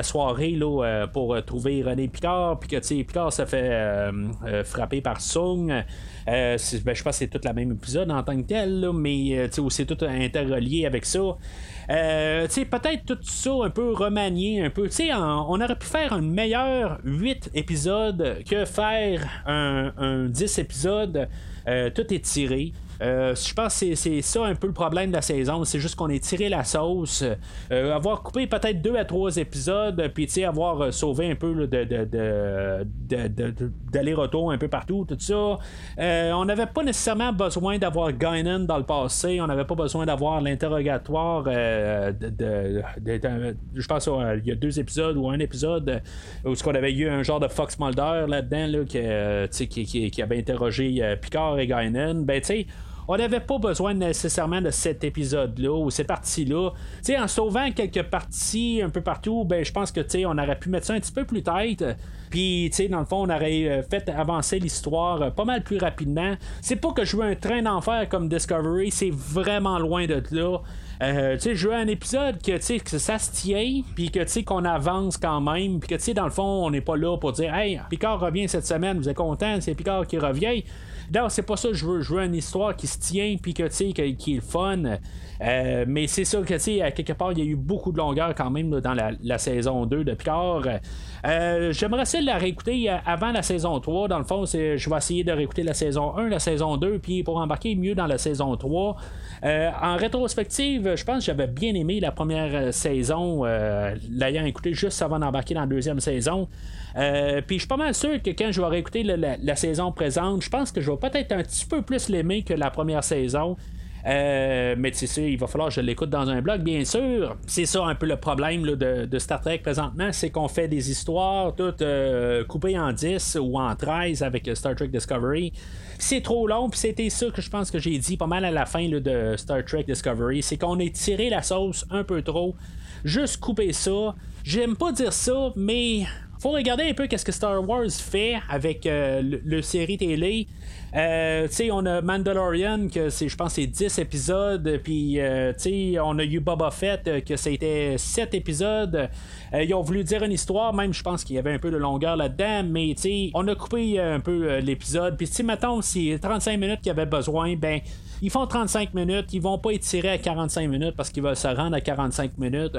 soirée là, euh, pour trouver René Picard, puis que Picard se fait frapper par Sung. ben, je pense que c'est tout le même épisode en tant que tel, mais c'est tout interrelié avec ça. Euh, peut-être tout ça un peu remanié, un peu. on aurait pu faire un meilleur 8 épisodes que faire un, un 10 épisodes. Euh, tout est tiré. Euh, je pense que c'est ça un peu le problème de la saison. C'est juste qu'on ait tiré la sauce. Euh, avoir coupé peut-être deux à trois épisodes, puis avoir euh, sauvé un peu d'aller-retour un peu partout, tout ça. on n'avait pas nécessairement besoin d'avoir Guinan dans le passé. On n'avait pas besoin d'avoir l'interrogatoire de, Je pense qu'il y a deux épisodes ou un épisode où on avait eu un genre de Fox Mulder là-dedans qui, avait interrogé Picard et Guinan. Ben, tu sais, on n'avait pas besoin nécessairement de cet épisode-là ou cette partie-là. sais, en sauvant quelques parties un peu partout, ben je pense que on aurait pu mettre ça un petit peu plus tête. Puis, tu sais, dans le fond, on aurait euh, fait avancer l'histoire euh, pas mal plus rapidement. C'est pas que je veux un train d'enfer comme Discovery, c'est vraiment loin de là. Euh, tu sais, je veux un épisode que, tu sais, que ça se tient, puis que, tu sais, qu'on avance quand même, puis que, tu sais, dans le fond, on n'est pas là pour dire, hey, Picard revient cette semaine, vous êtes content, c'est Picard qui revient. Non, c'est pas ça que je veux. Je veux une histoire qui se tient, puis que, tu sais, qui est fun. Euh, mais c'est sûr que, tu sais, quelque part, il y a eu beaucoup de longueur quand même dans la, saison 2 de Picard. Euh, j'aimerais essayer de la réécouter euh, avant la saison 3. Dans le fond, je vais essayer de réécouter la saison 1, la saison 2, puis pour embarquer mieux dans la saison 3. en rétrospective, je pense que j'avais bien aimé la première saison, l'ayant écouté juste avant d'embarquer dans la deuxième saison. Puis je suis pas mal sûr que quand je vais réécouter la, saison présente, je pense que je vais peut-être un petit peu plus l'aimer que la première saison. Euh, mais tu sais, il va falloir que je l'écoute dans un blog, bien sûr. C'est ça un peu le problème de, Star Trek présentement, c'est qu'on fait des histoires toutes euh, coupées en 10 ou en 13 avec Star Trek Discovery. C'est trop long, puis c'était ça que je pense que j'ai dit pas mal à la fin de Star Trek Discovery, c'est qu'on a tiré la sauce un peu trop. Juste couper ça. J'aime pas dire ça, mais faut regarder un peu qu'est-ce que Star Wars fait avec euh, le, série télé. Euh, on a Mandalorian, que c'est, je pense, c'est 10 épisodes. Puis, euh, on a eu Boba Fett, que c'était 7 épisodes. ils ont voulu dire une histoire, même je pense qu'il y avait un peu de longueur là-dedans. Mais, on a coupé un peu l'épisode. Puis, si, mettons, si 35 minutes qu'il y avait besoin, ben ils font 35 minutes, ils vont pas étirer à 45 minutes parce qu'ils veulent se rendre à 45 minutes.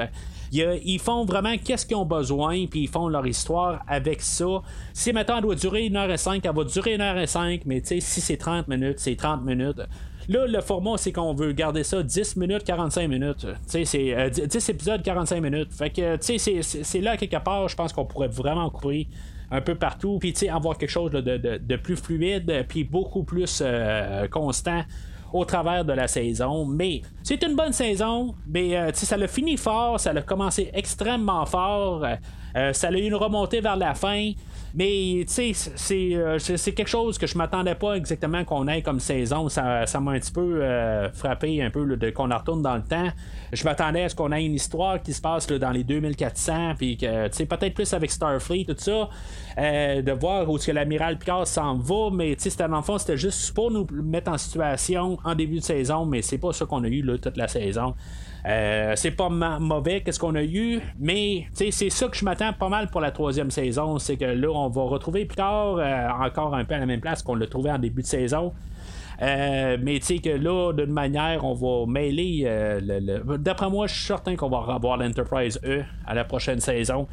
Ils font vraiment qu'est-ce qu'ils ont besoin, puis ils font leur histoire avec ça. Si maintenant elle doit durer 1h05, elle va durer 1h05, mais tu sais, si c'est 30 minutes, c'est 30 minutes. Là, le format, c'est qu'on veut garder ça 10 minutes, 45 minutes. Tu c'est 10 épisodes, 45 minutes. Fait que, tu sais, c'est là, quelque part, je pense qu'on pourrait vraiment couper un peu partout, puis tu sais, avoir quelque chose de, de, plus fluide, puis beaucoup plus constant au travers de la saison. Mais c'est une bonne saison, mais euh, ça l'a fini fort, ça l'a commencé extrêmement fort. Euh, ça a eu une remontée vers la fin. Mais tu sais, euh, c'est, quelque chose que je m'attendais pas exactement qu'on ait comme saison. Ça, m'a un petit peu frappé un peu de, qu'on retourne dans le temps. Je m'attendais à ce qu'on ait une histoire qui se passe dans les 2400, puis que tu sais, peut-être plus avec Starfleet, tout ça. de voir où est-ce que l'amiral Picard s'en va, mais tu sais, c'était dans fond, c'était juste pour nous mettre en situation en début de saison, mais c'est pas ça qu'on a eu là, toute la saison. Euh, c'est pas mauvais qu'est-ce qu'on a eu, mais c'est ça que je m'attends pas mal pour la troisième saison. C'est que là, on va retrouver Picard euh, encore un peu à la même place qu'on l'a trouvé en début de saison. Euh, mais tu sais que là, d'une manière, on va mêler. D'après moi, je suis certain qu'on va revoir l'Enterprise E à la prochaine saison.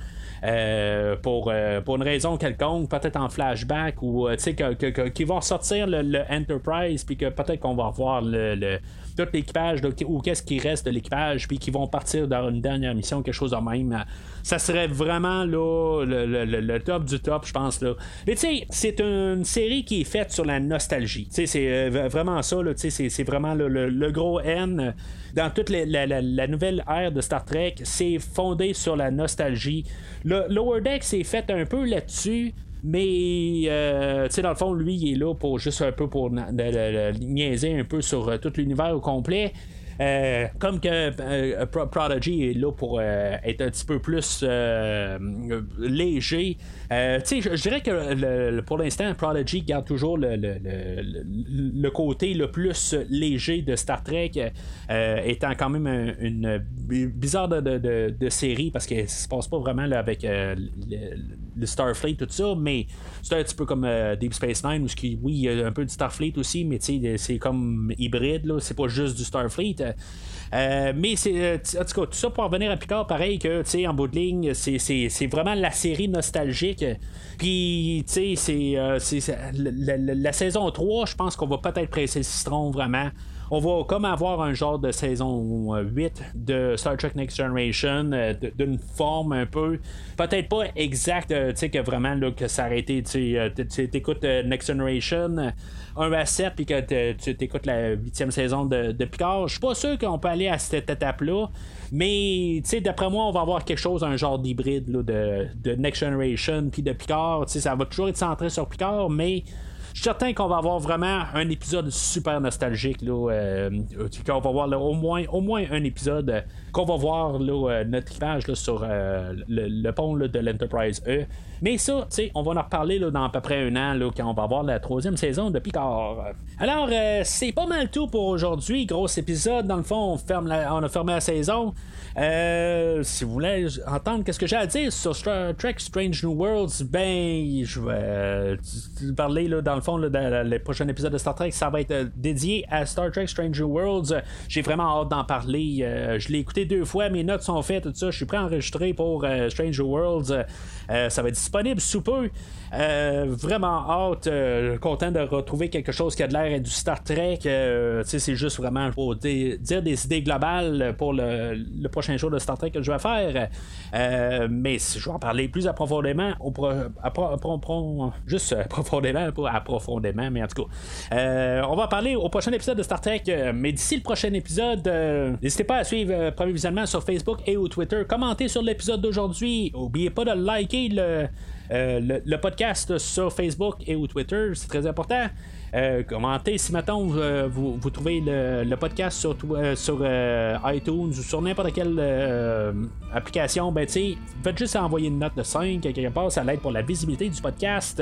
Pour, pour une raison quelconque, peut-être en flashback ou tu sais qu'ils vont sortir le, Enterprise puis que peut-être qu'on va revoir le tout l'équipage, ou qu'est-ce qui reste de l'équipage, puis qui vont partir dans une dernière mission, quelque chose de même. Ça serait vraiment là, le, top du top, je pense. Là. Mais tu sais, c'est une série qui est faite sur la nostalgie. Tu sais, c'est euh, vraiment ça, c'est vraiment le, gros N dans toute la, nouvelle ère de Star Trek, c'est fondé sur la nostalgie. Le Lower Deck s'est fait un peu là-dessus. Mais, euh, tu sais, dans le fond, lui, il est là pour juste un peu pour niaiser un peu sur euh, tout l'univers au complet. Euh, comme que euh, Prodigy est là pour euh, être un petit peu plus léger. je dirais que pour l'instant, Prodigy garde toujours le, côté le plus léger de Star Trek, étant quand même une bizarre de, série parce ça se passe pas vraiment avec le, Starfleet, tout ça, mais c'est un petit peu comme Deep Space Nine, où oui, il y a un peu du Starfleet aussi, mais c'est comme hybride, c'est pas juste du Starfleet. Euh, mais c'est euh, en tout cas tout ça pour revenir à Picard pareil que tu sais en bout de ligne c'est vraiment la série nostalgique puis tu sais c'est euh, la, la, saison 3 je pense qu'on va peut-être presser le citron vraiment on va comme avoir un genre de saison 8 de Star Trek Next Generation d'une forme un peu peut-être pas exact tu sais que vraiment là, que ça été tu écoutes Next Generation 1 à 7 puis que tu écoutes la huitième saison de, Picard, je suis pas sûr qu'on peut aller à cette étape-là. Mais d'après moi, on va avoir quelque chose, un genre d'hybride de, de Next Generation puis de Picard. Ça va toujours être centré sur Picard, mais je suis certain qu'on va avoir vraiment un épisode super nostalgique. Là, euh, va voir au, moins, au moins un épisode euh, qu'on va voir là, euh, notre image sur le, pont de l'Enterprise E. Mais ça, on va en reparler là, dans à peu près un an là, quand on va voir la troisième saison de Picard. Alors, c'est pas mal tout pour aujourd'hui. Gros épisode. Dans le fond, on, ferme on a fermé la saison. Euh, si vous voulez entendre qu'est-ce que j'ai à dire sur Star Trek Strange New Worlds, ben, je vais euh, parler là, dans le fond là, dans les de Star Trek. Ça va être euh, dédié à Star Trek Strange New Worlds. J'ai vraiment hâte d'en parler. je l'ai écouté deux fois, mes notes sont faites, tout ça. Je suis prêt à enregistrer pour Strange New Worlds. ça va être disponible sous peu. Euh, vraiment hâte, euh, content de retrouver quelque chose qui a de l'air du Star Trek. Euh, c'est juste vraiment pour dire des idées globales pour le, prochain show de Star Trek que je vais faire. mais je vais en parler plus approfondément. juste profondément, pas approfondément, mais en tout cas. on va parler au prochain épisode de Star Trek. mais d'ici le prochain épisode, n'hésitez pas à suivre Premier Visionnement sur Facebook et au Twitter. Commentez sur l'épisode d'aujourd'hui. N'oubliez pas de liker le. Euh, podcast sur Facebook et ou Twitter, c'est très important. Euh, commentez si maintenant euh, vous, trouvez le, podcast sur, sur iTunes ou sur n'importe quelle application, ben faites juste envoyer une note de 5 quelque part, ça l'aide pour la visibilité du podcast.